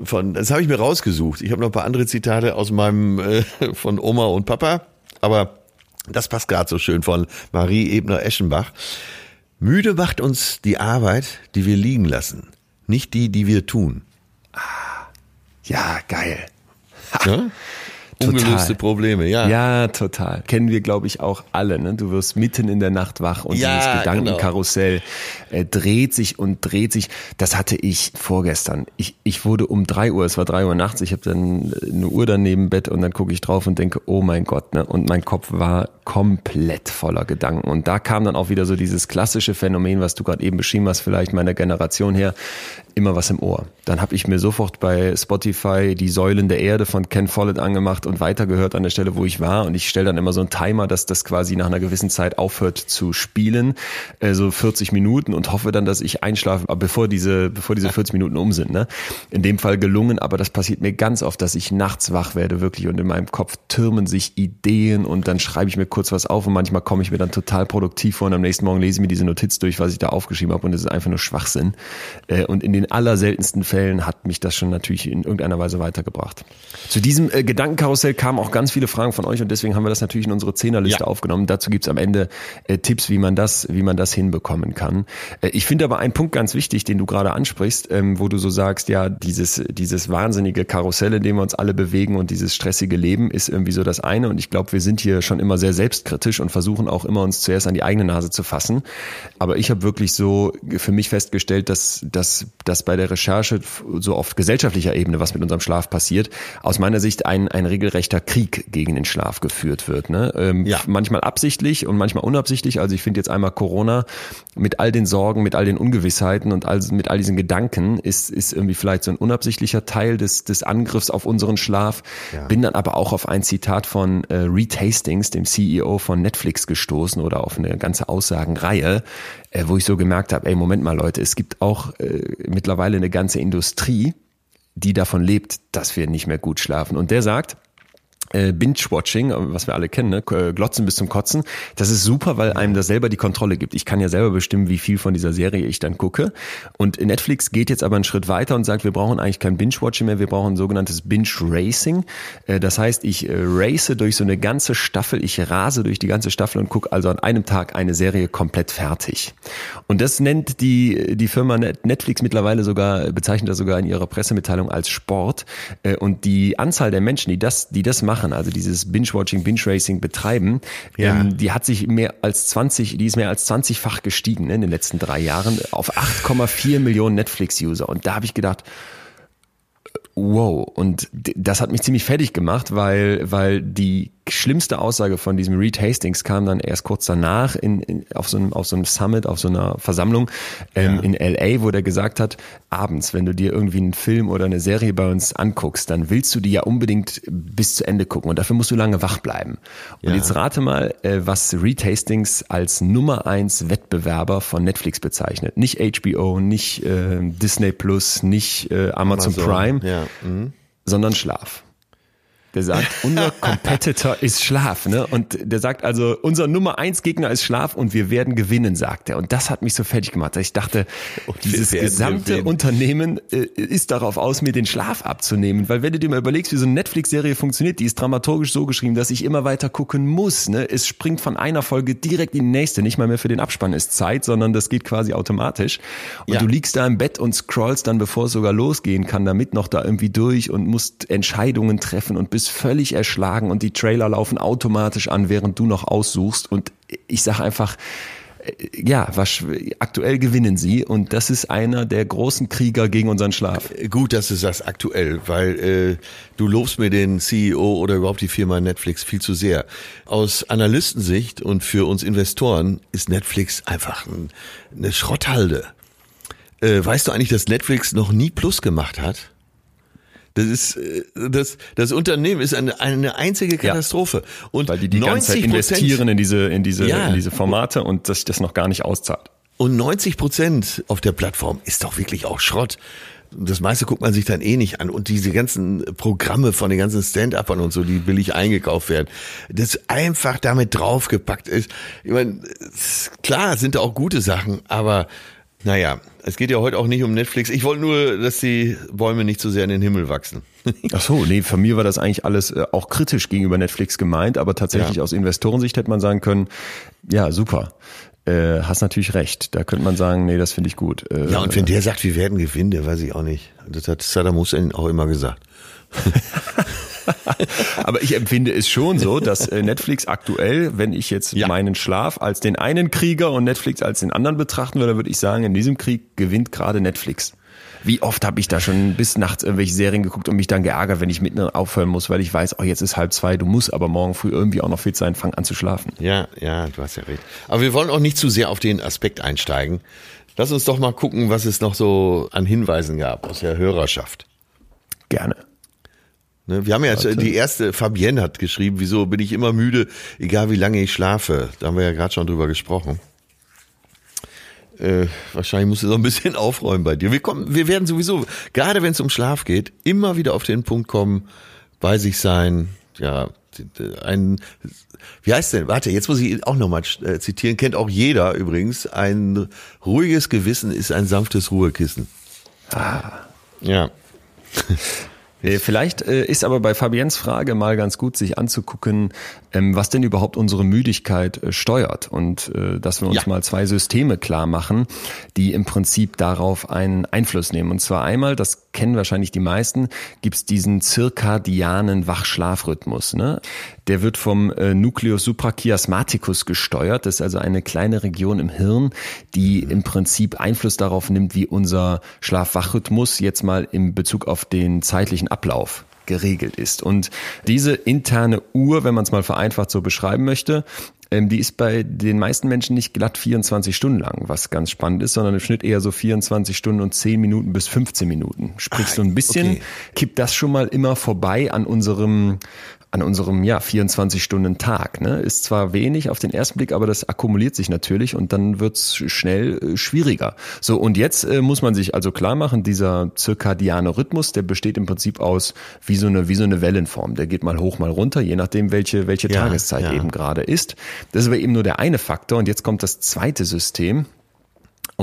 Speaker 1: von, das habe ich mir rausgesucht. Ich habe noch ein paar andere Zitate aus meinem äh, von Oma und Papa, aber das passt gerade so schön von Marie Ebner-Eschenbach. Müde macht uns die Arbeit, die wir liegen lassen, nicht die, die wir tun.
Speaker 2: Ah, ja, geil.
Speaker 1: Ja? Ungelöste Probleme, ja.
Speaker 2: Ja, total. Kennen wir, glaube ich, auch alle. Ne? Du wirst mitten in der Nacht wach und ja, dieses Gedankenkarussell genau. äh, dreht sich und dreht sich. Das hatte ich vorgestern. Ich, ich wurde um drei Uhr, es war drei Uhr nachts, ich habe dann eine Uhr daneben Bett und dann gucke ich drauf und denke, oh mein Gott, ne? Und mein Kopf war komplett voller Gedanken. Und da kam dann auch wieder so dieses klassische Phänomen, was du gerade eben beschrieben hast, vielleicht meiner Generation her, immer was im Ohr. Dann habe ich mir sofort bei Spotify die Säulen der Erde von Ken Follett angemacht und weitergehört an der Stelle, wo ich war. Und ich stelle dann immer so einen Timer, dass das quasi nach einer gewissen Zeit aufhört zu spielen, äh, so 40 Minuten und hoffe dann, dass ich einschlafe, bevor diese, bevor diese 40 Minuten um sind. Ne? In dem Fall gelungen, aber das passiert mir ganz oft, dass ich nachts wach werde wirklich und in meinem Kopf türmen sich Ideen und dann schreibe ich mir kurz was auf und manchmal komme ich mir dann total produktiv vor und am nächsten Morgen lese ich mir diese Notiz durch, was ich da aufgeschrieben habe und es ist einfach nur Schwachsinn. Äh, und in den allerseltensten Fällen hat mich das schon natürlich in irgendeiner Weise weitergebracht. Zu diesem äh, Gedankenkarussell kamen auch ganz viele Fragen von euch und deswegen haben wir das natürlich in unsere Zehnerliste ja. aufgenommen. Dazu gibt's am Ende äh, Tipps, wie man das, wie man das hinbekommen kann. Äh, ich finde aber einen Punkt ganz wichtig, den du gerade ansprichst, ähm, wo du so sagst, ja, dieses, dieses wahnsinnige Karussell, in dem wir uns alle bewegen und dieses stressige Leben ist irgendwie so das eine. Und ich glaube, wir sind hier schon immer sehr selbstkritisch und versuchen auch immer uns zuerst an die eigene Nase zu fassen. Aber ich habe wirklich so für mich festgestellt, dass, dass, dass bei der Recherche so auf gesellschaftlicher Ebene, was mit unserem Schlaf passiert, aus meiner Sicht ein, ein regelrechter Krieg gegen den Schlaf geführt wird. Ne? Ähm, ja. Manchmal absichtlich und manchmal unabsichtlich. Also ich finde jetzt einmal Corona mit all den Sorgen, mit all den Ungewissheiten und all, mit all diesen Gedanken ist, ist irgendwie vielleicht so ein unabsichtlicher Teil des, des Angriffs auf unseren Schlaf. Ja. Bin dann aber auch auf ein Zitat von äh, Reed Hastings, dem CEO von Netflix, gestoßen oder auf eine ganze Aussagenreihe, äh, wo ich so gemerkt habe, ey, Moment mal Leute, es gibt auch äh, mittlerweile eine ganze Industrie, die davon lebt, dass wir nicht mehr gut schlafen. Und der sagt, äh, Binge-Watching, was wir alle kennen, ne? Äh, Glotzen bis zum Kotzen. Das ist super, weil einem das selber die Kontrolle gibt. Ich kann ja selber bestimmen, wie viel von dieser Serie ich dann gucke. Und Netflix geht jetzt aber einen Schritt weiter und sagt, wir brauchen eigentlich kein Binge-Watching mehr, wir brauchen ein sogenanntes Binge-Racing. Äh, das heißt, ich race durch so eine ganze Staffel, ich rase durch die ganze Staffel und gucke also an einem Tag eine Serie komplett fertig. Und das nennt die, die Firma Netflix mittlerweile sogar, bezeichnet das sogar in ihrer Pressemitteilung als Sport. Und die Anzahl der Menschen, die das, die das machen, machen, also dieses Binge-Watching, Binge-Racing betreiben, ja. ähm, die hat sich mehr als 20, die ist mehr als 20-fach gestiegen ne, in den letzten drei Jahren auf 8,4 Millionen Netflix-User. Und da habe ich gedacht, wow. Und das hat mich ziemlich fertig gemacht, weil, weil die schlimmste Aussage von diesem Reed Hastings kam dann erst kurz danach in, in, auf, so einem, auf so einem Summit, auf so einer Versammlung ähm, ja. in LA, wo der gesagt hat, abends, wenn du dir irgendwie einen Film oder eine Serie bei uns anguckst, dann willst du die ja unbedingt bis zu Ende gucken und dafür musst du lange wach bleiben. Und ja. jetzt rate mal, äh, was Reed Hastings als Nummer eins Wettbewerber von Netflix bezeichnet. Nicht HBO, nicht äh, Disney Plus, nicht äh, Amazon, Amazon, Prime, ja. mhm. sondern Schlaf. Der sagt, unser Competitor ist Schlaf, ne? Und der sagt also, unser Nummer eins Gegner ist Schlaf und wir werden gewinnen, sagt er. Und das hat mich so fertig gemacht. Ich dachte, dieses gesamte gewinnen. Unternehmen äh, ist darauf aus, mir den Schlaf abzunehmen. Weil wenn du dir mal überlegst, wie so eine Netflix-Serie funktioniert, die ist dramaturgisch so geschrieben, dass ich immer weiter gucken muss. Ne? Es springt von einer Folge direkt in die nächste. Nicht mal mehr für den Abspann ist Zeit, sondern das geht quasi automatisch. Und ja. du liegst da im Bett und scrollst dann, bevor es sogar losgehen kann, damit noch da irgendwie durch und musst Entscheidungen treffen und bist bist völlig erschlagen und die Trailer laufen automatisch an, während du noch aussuchst. Und ich sage einfach, äh, ja, was, aktuell gewinnen sie und das ist einer der großen Krieger gegen unseren Schlaf.
Speaker 1: Äh, gut, dass du sagst aktuell, weil äh, du lobst mir den CEO oder überhaupt die Firma Netflix viel zu sehr. Aus Analystensicht und für uns Investoren ist Netflix einfach ein, eine Schrotthalde. Äh, weißt du eigentlich, dass Netflix noch nie Plus gemacht hat? Das ist äh, das das Unternehmen ist eine eine einzige Katastrophe
Speaker 2: ja, und weil die die ganze Zeit investieren in diese in diese ja, in diese Formate und dass sich das noch gar nicht auszahlt.
Speaker 1: Und 90 Prozent auf der Plattform ist doch wirklich auch Schrott. Das meiste guckt man sich dann eh nicht an. Und diese ganzen Programme von den ganzen Stand-Uppern und so, die billig eingekauft werden, das einfach damit draufgepackt ist. Ich meine, klar sind da auch gute Sachen, aber naja, es geht ja heute auch nicht um Netflix. Ich wollte nur, dass die Bäume nicht zu sehr in den Himmel wachsen. (laughs)
Speaker 2: Ach so, nee, von mir war das eigentlich alles äh, auch kritisch gegenüber Netflix gemeint, aber tatsächlich ja. aus Investorensicht hätte man sagen können, ja, super. Äh, hast natürlich recht. Da könnte man sagen, nee, das finde ich gut.
Speaker 1: Äh, ja, und wenn der sagt, wir werden gewinnen, der weiß ich auch nicht. Das hat Saddam Hussein auch immer gesagt. (laughs)
Speaker 2: Aber ich empfinde es schon so, dass äh, Netflix aktuell, wenn ich jetzt ja. meinen Schlaf als den einen Krieger und Netflix als den anderen betrachten würde, würde ich sagen, in diesem Krieg gewinnt gerade Netflix. Wie oft habe ich da schon bis nachts irgendwelche Serien geguckt und mich dann geärgert, wenn ich mitten aufhören muss, weil ich weiß, oh, jetzt ist halb zwei, du musst aber morgen früh irgendwie auch noch fit sein, fang an zu schlafen.
Speaker 1: Ja, ja, du hast ja recht. Aber wir wollen auch nicht zu sehr auf den Aspekt einsteigen. Lass uns doch mal gucken, was es noch so an Hinweisen gab aus der Hörerschaft.
Speaker 2: Gerne.
Speaker 1: Ne, wir haben ja jetzt, Warte. die erste, Fabienne hat geschrieben, wieso bin ich immer müde, egal wie lange ich schlafe. Da haben wir ja gerade schon drüber gesprochen. Äh, wahrscheinlich musst du so ein bisschen (laughs) aufräumen bei dir. Wir kommen, wir werden sowieso, gerade wenn es um Schlaf geht, immer wieder auf den Punkt kommen, bei sich sein, ja, ein, wie heißt denn, warte, jetzt muss ich auch nochmal äh, zitieren, kennt auch jeder übrigens, ein ruhiges Gewissen ist ein sanftes Ruhekissen.
Speaker 2: Ah. Ja. (laughs) Äh, vielleicht äh, ist aber bei Fabiens Frage mal ganz gut, sich anzugucken, ähm, was denn überhaupt unsere Müdigkeit äh, steuert und dass wir uns ja. mal zwei Systeme klar machen, die im Prinzip darauf einen Einfluss nehmen. Und zwar einmal, das kennen wahrscheinlich die meisten, gibt's diesen zirkadianen Wachschlafrhythmus. Ne? Der wird vom Nucleus suprachiasmaticus gesteuert. Das ist also eine kleine Region im Hirn, die im Prinzip Einfluss darauf nimmt, wie unser Schlafwachrhythmus jetzt mal in Bezug auf den zeitlichen Ablauf geregelt ist. Und diese interne Uhr, wenn man es mal vereinfacht so beschreiben möchte, ähm, die ist bei den meisten Menschen nicht glatt 24 Stunden lang, was ganz spannend ist, sondern im Schnitt eher so 24 Stunden und 10 Minuten bis 15 Minuten. Sprich, so ein bisschen okay. kippt das schon mal immer vorbei an unserem an unserem ja 24 Stunden Tag. Ne? Ist zwar wenig auf den ersten Blick, aber das akkumuliert sich natürlich und dann wird's schnell äh, schwieriger. So und jetzt äh, muss man sich also klar machen, dieser zirkadiane Rhythmus, der besteht im Prinzip aus wie so eine wie so eine Wellenform. Der geht mal hoch, mal runter, je nachdem welche welche ja, Tageszeit ja. eben gerade ist. Das ist aber eben nur der eine Faktor und jetzt kommt das zweite System.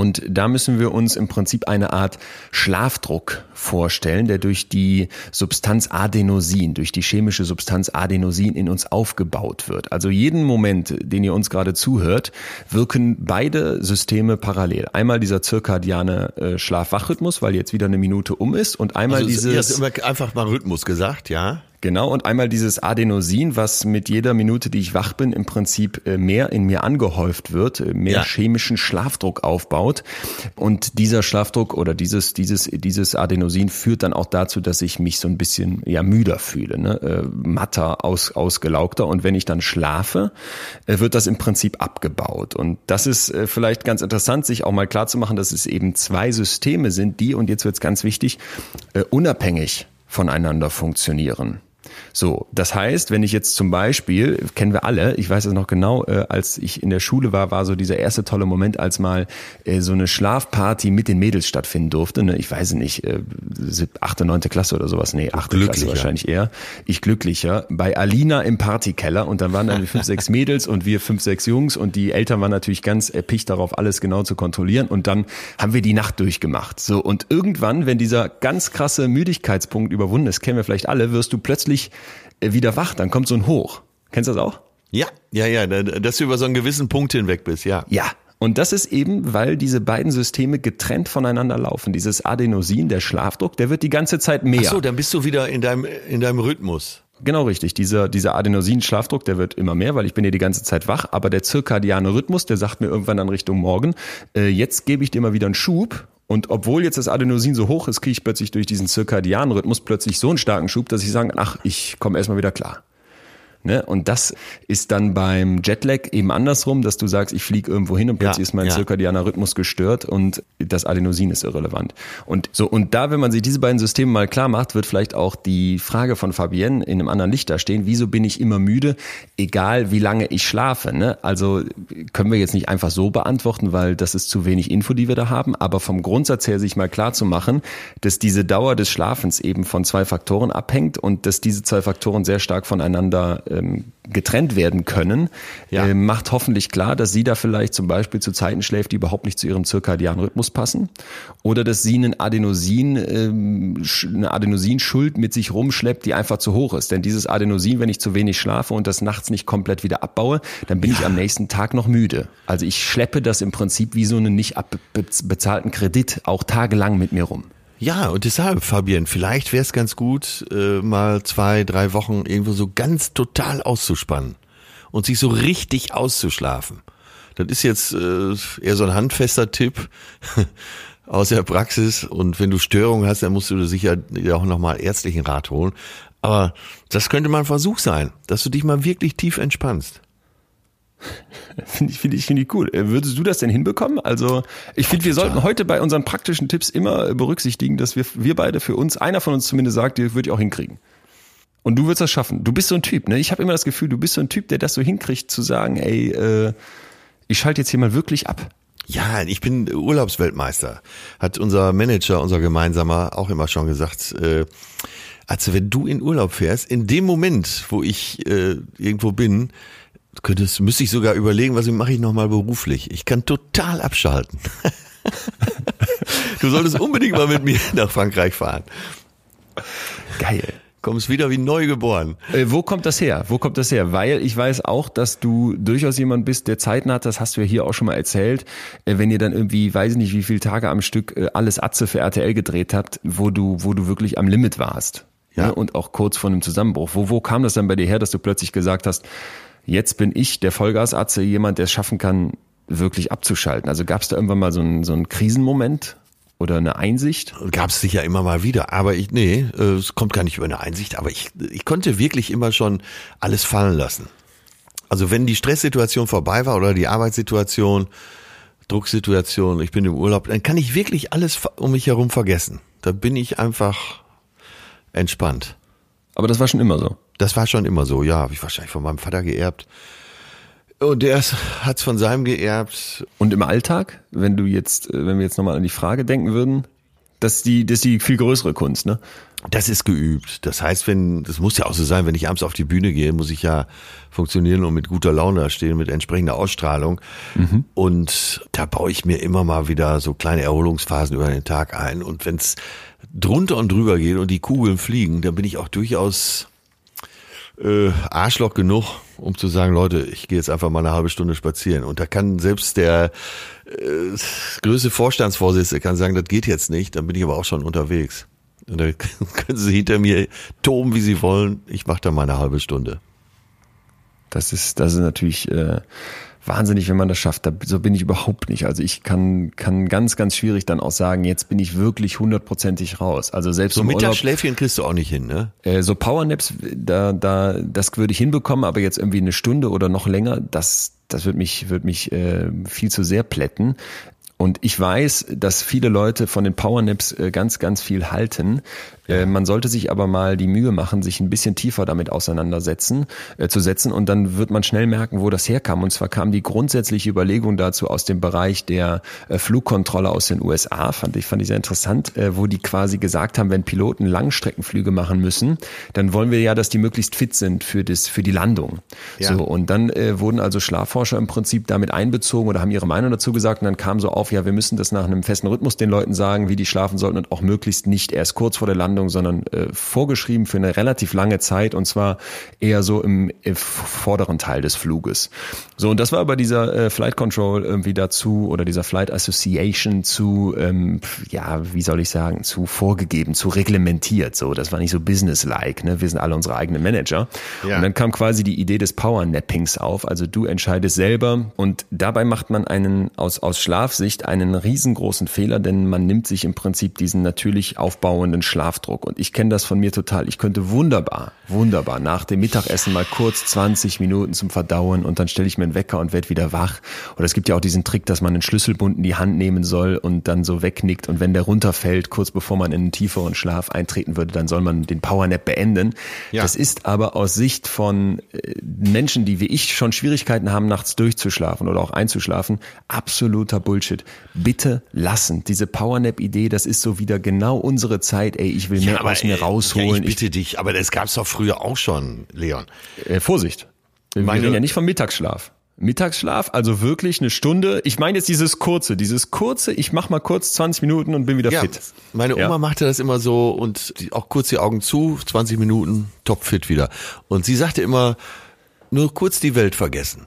Speaker 2: Und da müssen wir uns im Prinzip eine Art Schlafdruck vorstellen, der durch die Substanz Adenosin, durch die chemische Substanz Adenosin in uns aufgebaut wird. Also jeden Moment, den ihr uns gerade zuhört, wirken beide Systeme parallel. Einmal dieser zirkadiane äh, Schlaf-Wach-Rhythmus, weil jetzt wieder eine Minute um ist und einmal also dieses...
Speaker 1: Einfach mal Rhythmus gesagt, ja?
Speaker 2: Genau, und einmal dieses Adenosin, was mit jeder Minute, die ich wach bin, im Prinzip äh, mehr in mir angehäuft wird, äh, mehr ja. chemischen Schlafdruck aufbaut. Und dieser Schlafdruck oder dieses, dieses, dieses Adenosin führt dann auch dazu, dass ich mich so ein bisschen ja müder fühle, ne? äh, matter, aus, ausgelaugter. Und wenn ich dann schlafe, äh, wird das im Prinzip abgebaut. Und das ist vielleicht ganz interessant, sich auch mal klar zu machen, dass es eben zwei Systeme sind, die, und jetzt wird es ganz wichtig, äh, unabhängig voneinander funktionieren. So, das heißt, wenn ich jetzt zum Beispiel, kennen wir alle, ich weiß es noch genau, äh, als ich in der Schule war, war so dieser erste tolle Moment, als mal äh, so eine Schlafparty mit den Mädels stattfinden durfte. Ne? Ich weiß nicht, äh, achte, neunte Klasse oder sowas. Nee, achte Klasse wahrscheinlich eher. Ich glücklicher. Bei Alina im Partykeller und dann waren dann fünf, (laughs) sechs Mädels und wir fünf, sechs Jungs und die Eltern waren natürlich ganz erpicht darauf, alles genau zu kontrollieren und dann haben wir die Nacht durchgemacht. So, und irgendwann, wenn dieser ganz krasse Müdigkeitspunkt überwunden ist, kennen wir vielleicht alle, wirst du plötzlich äh, wieder wach, dann kommt so ein Hoch. Kennst du das auch?
Speaker 1: Ja, ja, ja, dass du über so einen gewissen Punkt hinweg bist, ja.
Speaker 2: Ja. Und das ist eben, weil diese beiden Systeme getrennt voneinander laufen. Dieses Adenosin, der Schlafdruck, der wird die ganze Zeit mehr. Ach
Speaker 1: so, dann bist du wieder in deinem, in deinem Rhythmus.
Speaker 2: Genau richtig. Dieser, dieser Adenosin-Schlafdruck, der wird immer mehr, weil ich bin ja die ganze Zeit wach. Aber der zirkadiane Rhythmus, der sagt mir irgendwann dann Richtung Morgen, äh, jetzt gebe ich dir mal wieder einen Schub und obwohl jetzt das Adenosin so hoch ist, kriege ich plötzlich durch diesen zirkadianen plötzlich so einen starken Schub, dass ich sage, ach, ich komme erstmal wieder klar. Ne? Und das ist dann beim Jetlag eben andersrum, dass du sagst, ich fliege irgendwo hin und plötzlich ja, ist mein ja. zirkadianer Rhythmus gestört und das Adenosin ist irrelevant. Und so, und da, wenn man sich diese beiden Systeme mal klar macht, wird vielleicht auch die Frage von Fabienne in einem anderen Licht da stehen, wieso bin ich immer müde, egal wie lange ich schlafe. Ne? Also können wir jetzt nicht einfach so beantworten, weil das ist zu wenig Info, die wir da haben, aber vom Grundsatz her sich mal klar zu machen, dass diese Dauer des Schlafens eben von zwei Faktoren abhängt und dass diese zwei Faktoren sehr stark voneinander ähm, getrennt werden können, ja. äh, macht hoffentlich klar, dass sie da vielleicht zum Beispiel zu Zeiten schläft, die überhaupt nicht zu ihrem zirkadianen Rhythmus passen. Oder dass sie einen Adenosin, ähm, eine Adenosinschuld mit sich rumschleppt, die einfach zu hoch ist. Denn dieses Adenosin, wenn ich zu wenig schlafe und das nachts nicht komplett wieder abbaue, dann bin ja. ich am nächsten Tag noch müde. Also ich schleppe das im Prinzip wie so einen nicht abbezahlten Kredit auch tagelang mit mir rum.
Speaker 1: Ja, und deshalb, Fabian, vielleicht wäre es ganz gut, äh, mal zwei, drei Wochen irgendwo so ganz total auszuspannen und sich so richtig auszuschlafen. Das ist jetzt äh, eher so ein handfester Tipp (laughs) aus der Praxis. Und wenn du Störungen hast, dann musst du sicher auch nochmal ärztlichen Rat holen. Aber das könnte mal ein Versuch sein, dass du dich mal wirklich tief entspannst. (laughs)
Speaker 2: Finde ich, finde ich, finde ich cool. Äh, würdest du das denn hinbekommen? Also, ich finde, wir sollten heute bei unseren praktischen Tipps immer berücksichtigen, dass wir, wir beide für uns, einer von uns zumindest sagt, die würde ich auch hinkriegen. Und du würdest das schaffen. Du bist so ein Typ, ne? Ich habe immer das Gefühl, du bist so ein Typ, der das so hinkriegt, zu sagen, ey, äh, ich schalte jetzt hier mal wirklich ab.
Speaker 1: Ja, ich bin Urlaubsweltmeister. Hat unser Manager, unser gemeinsamer, auch immer schon gesagt, äh, also wenn du in Urlaub fährst, in dem Moment, wo ich äh, irgendwo bin, könntest, müsste ich sogar überlegen, was mache ich nochmal beruflich. Ich kann total abschalten. (laughs) du solltest unbedingt mal mit mir nach Frankreich fahren.
Speaker 2: Geil.
Speaker 1: Kommst wieder wie neu geboren.
Speaker 2: Äh, wo kommt das her? Wo kommt das her? Weil ich weiß auch, dass du durchaus jemand bist, der Zeiten hat, das hast du ja hier auch schon mal erzählt, äh, wenn ihr dann irgendwie, weiß ich nicht, wie viele Tage am Stück äh, alles Atze für RTL gedreht habt, wo du, wo du wirklich am Limit warst. Ja. Ne? Und auch kurz vor einem Zusammenbruch. Wo, wo kam das dann bei dir her, dass du plötzlich gesagt hast, Jetzt bin ich, der Vollgasatze, jemand, der es schaffen kann, wirklich abzuschalten. Also gab es da irgendwann mal so einen, so einen Krisenmoment oder eine Einsicht?
Speaker 1: Gab es sicher immer mal wieder, aber ich, nee, es kommt gar nicht über eine Einsicht, aber ich, ich konnte wirklich immer schon alles fallen lassen. Also wenn die Stresssituation vorbei war oder die Arbeitssituation, Drucksituation, ich bin im Urlaub, dann kann ich wirklich alles um mich herum vergessen. Da bin ich einfach entspannt.
Speaker 2: Aber das war schon immer so.
Speaker 1: Das war schon immer so, ja, habe ich wahrscheinlich von meinem Vater geerbt. Und der hat es von seinem geerbt.
Speaker 2: Und im Alltag, wenn du jetzt, äh, wenn wir jetzt nochmal an die Frage denken würden, das ist die, das ist die viel größere Kunst, ne?
Speaker 1: Das ist geübt. Das heißt, wenn, das muss ja auch so sein, wenn ich abends auf die Bühne gehe, muss ich ja funktionieren und mit guter Laune stehen, mit entsprechender Ausstrahlung. Mhm. Und da baue ich mir immer mal wieder so kleine Erholungsphasen über den Tag ein. Und wenn es drunter und drüber geht und die Kugeln fliegen, dann bin ich auch durchaus äh, Arschloch genug, um zu sagen, Leute, ich gehe jetzt einfach mal eine halbe Stunde spazieren. Und da kann selbst der äh, größte Vorstandsvorsitzende kann sagen, das geht jetzt nicht, dann bin ich aber auch schon unterwegs. Und dann (laughs) können sie hinter mir toben, wie sie wollen. Ich mache da mal eine halbe Stunde.
Speaker 2: Das ist, das ist natürlich äh, wahnsinnig, wenn man das schafft. Da, so bin ich überhaupt nicht. Also ich kann, kann ganz, ganz schwierig dann auch sagen, jetzt bin ich wirklich hundertprozentig raus. Also selbst
Speaker 1: so Mittagsschläfchen kriegst du auch nicht hin, ne?
Speaker 2: Äh, so Powernaps, da, da, das würde ich hinbekommen, aber jetzt irgendwie eine Stunde oder noch länger, das, das wird mich, wird mich äh, viel zu sehr plätten. Und ich weiß, dass viele Leute von den Powernaps äh, ganz, ganz viel halten. Äh, man sollte sich aber mal die Mühe machen, sich ein bisschen tiefer damit auseinandersetzen, äh, zu setzen und dann wird man schnell merken, wo das herkam. Und zwar kam die grundsätzliche Überlegung dazu aus dem Bereich der Flugkontrolle aus den USA, fand ich, fand ich sehr interessant, wo die quasi gesagt haben, wenn Piloten Langstreckenflüge machen müssen, dann wollen wir ja, dass die möglichst fit sind für das, für die Landung. Ja. So. Und dann äh, wurden also Schlafforscher im Prinzip damit einbezogen oder haben ihre Meinung dazu gesagt und dann kam so auf, ja, wir müssen das nach einem festen Rhythmus den Leuten sagen, wie die schlafen sollten und auch möglichst nicht erst kurz vor der Landung, sondern äh, vorgeschrieben für eine relativ lange Zeit und zwar eher so im, im vorderen Teil des Fluges. So, und das war bei dieser äh, Flight Control irgendwie dazu oder dieser Flight Association zu, ähm, ja, wie soll ich sagen, zu vorgegeben, zu reglementiert. So, das war nicht so businesslike, ne? Wir sind alle unsere eigenen Manager. Ja. Und dann kam quasi die Idee des Power Nappings auf. Also du entscheidest selber und dabei macht man einen aus, aus Schlafsicht Sicht einen riesengroßen Fehler, denn man nimmt sich im Prinzip diesen natürlich aufbauenden Schlafdruck. Und ich kenne das von mir total. Ich könnte wunderbar, wunderbar nach dem Mittagessen mal kurz 20 Minuten zum Verdauen und dann stelle ich mir einen Wecker und werde wieder wach. Oder es gibt ja auch diesen Trick, dass man einen Schlüsselbund in die Hand nehmen soll und dann so wegnickt. Und wenn der runterfällt, kurz bevor man in einen tieferen Schlaf eintreten würde, dann soll man den Powernap beenden. Ja. Das ist aber aus Sicht von äh, Menschen, die wie ich schon Schwierigkeiten haben, nachts durchzuschlafen oder auch einzuschlafen, absoluter Bullshit bitte lassen. Diese Powernap-Idee, das ist so wieder genau unsere Zeit. Ey, ich will mehr ja, aus mir rausholen. Ja,
Speaker 1: ich bitte ich, dich, aber das gab's doch früher auch schon, Leon.
Speaker 2: Äh, Vorsicht. Wir Meine, reden ja nicht vom Mittagsschlaf. Mittagsschlaf, also wirklich eine Stunde. Ich meine jetzt dieses kurze, dieses kurze, ich mach mal kurz 20 Minuten und bin wieder ja, fit.
Speaker 1: Meine Oma ja. machte das immer so und die, auch kurz die Augen zu, 20 Minuten, topfit wieder. Und sie sagte immer, nur kurz die Welt vergessen.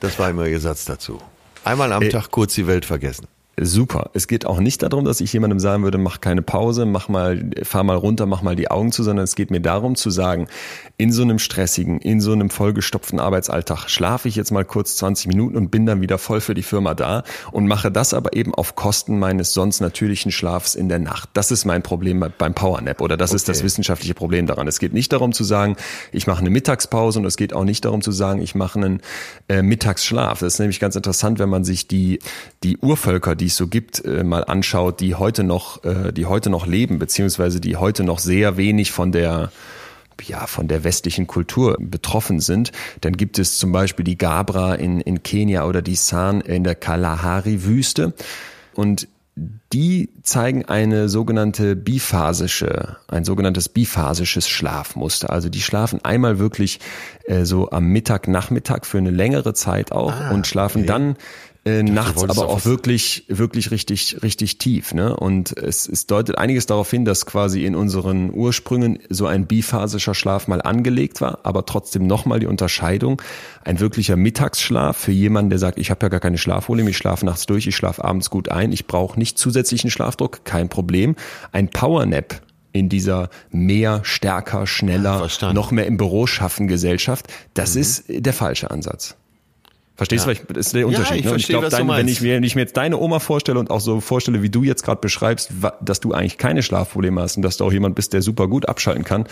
Speaker 1: Das war immer ihr Satz dazu. Einmal am äh, Tag kurz die Welt vergessen
Speaker 2: super. Es geht auch nicht darum, dass ich jemandem sagen würde, mach keine Pause, mach mal, fahr mal runter, mach mal die Augen zu, sondern es geht mir darum zu sagen, in so einem stressigen, in so einem vollgestopften Arbeitsalltag schlafe ich jetzt mal kurz 20 Minuten und bin dann wieder voll für die Firma da und mache das aber eben auf Kosten meines sonst natürlichen Schlafs in der Nacht. Das ist mein Problem beim Powernap oder das okay. ist das wissenschaftliche Problem daran. Es geht nicht darum zu sagen, ich mache eine Mittagspause und es geht auch nicht darum zu sagen, ich mache einen äh, Mittagsschlaf. Das ist nämlich ganz interessant, wenn man sich die, die Urvölker, die es so gibt, äh, mal anschaut, die heute noch, äh, die heute noch leben, beziehungsweise die heute noch sehr wenig von der ja, von der westlichen Kultur betroffen sind, dann gibt es zum Beispiel die Gabra in, in Kenia oder die San in der Kalahari-Wüste. Und die zeigen eine sogenannte biphasische, ein sogenanntes biphasisches Schlafmuster. Also die schlafen einmal wirklich äh, so am Mittag, Nachmittag für eine längere Zeit auch ah, und schlafen okay. dann äh, nachts aber auch wirklich, wirklich richtig, richtig tief. Ne? Und es, es deutet einiges darauf hin, dass quasi in unseren Ursprüngen so ein biphasischer Schlaf mal angelegt war, aber trotzdem nochmal die Unterscheidung. Ein wirklicher Mittagsschlaf für jemanden, der sagt, ich habe ja gar keine Schlafprobleme, ich schlafe nachts durch, ich schlafe abends gut ein, ich brauche nicht zusätzlichen Schlafdruck, kein Problem. Ein Powernap in dieser mehr, stärker, schneller, ja, noch mehr im Büro schaffen Gesellschaft, das mhm. ist der falsche Ansatz. Verstehst ja. du, das ist der Unterschied. Ja, ich, ne? verstehe, ich glaube, wenn ich, mir, wenn ich mir jetzt deine Oma vorstelle und auch so vorstelle, wie du jetzt gerade beschreibst, dass du eigentlich keine Schlafprobleme hast und dass du auch jemand bist, der super gut abschalten kann,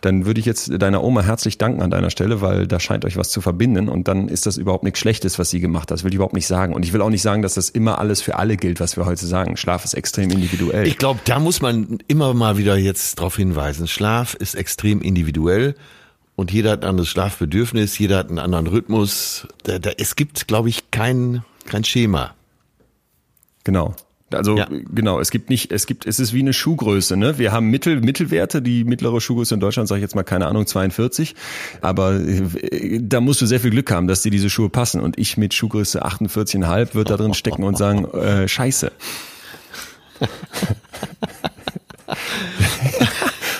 Speaker 2: dann würde ich jetzt deiner Oma herzlich danken an deiner Stelle, weil da scheint euch was zu verbinden und dann ist das überhaupt nichts Schlechtes, was sie gemacht hat. Das will ich überhaupt nicht sagen. Und ich will auch nicht sagen, dass das immer alles für alle gilt, was wir heute sagen. Schlaf ist extrem individuell.
Speaker 1: Ich glaube, da muss man immer mal wieder jetzt darauf hinweisen. Schlaf ist extrem individuell und jeder hat ein anderes Schlafbedürfnis, jeder hat einen anderen Rhythmus. Da, da, es gibt, glaube ich, kein, kein Schema.
Speaker 2: Genau. Also ja. genau, es gibt nicht, es gibt, es ist wie eine Schuhgröße. Ne? Wir haben Mittel, Mittelwerte, die mittlere Schuhgröße in Deutschland, sage ich jetzt mal, keine Ahnung, 42. Aber äh, da musst du sehr viel Glück haben, dass dir diese Schuhe passen. Und ich mit Schuhgröße 48,5 wird da drin stecken und sagen, äh, Scheiße.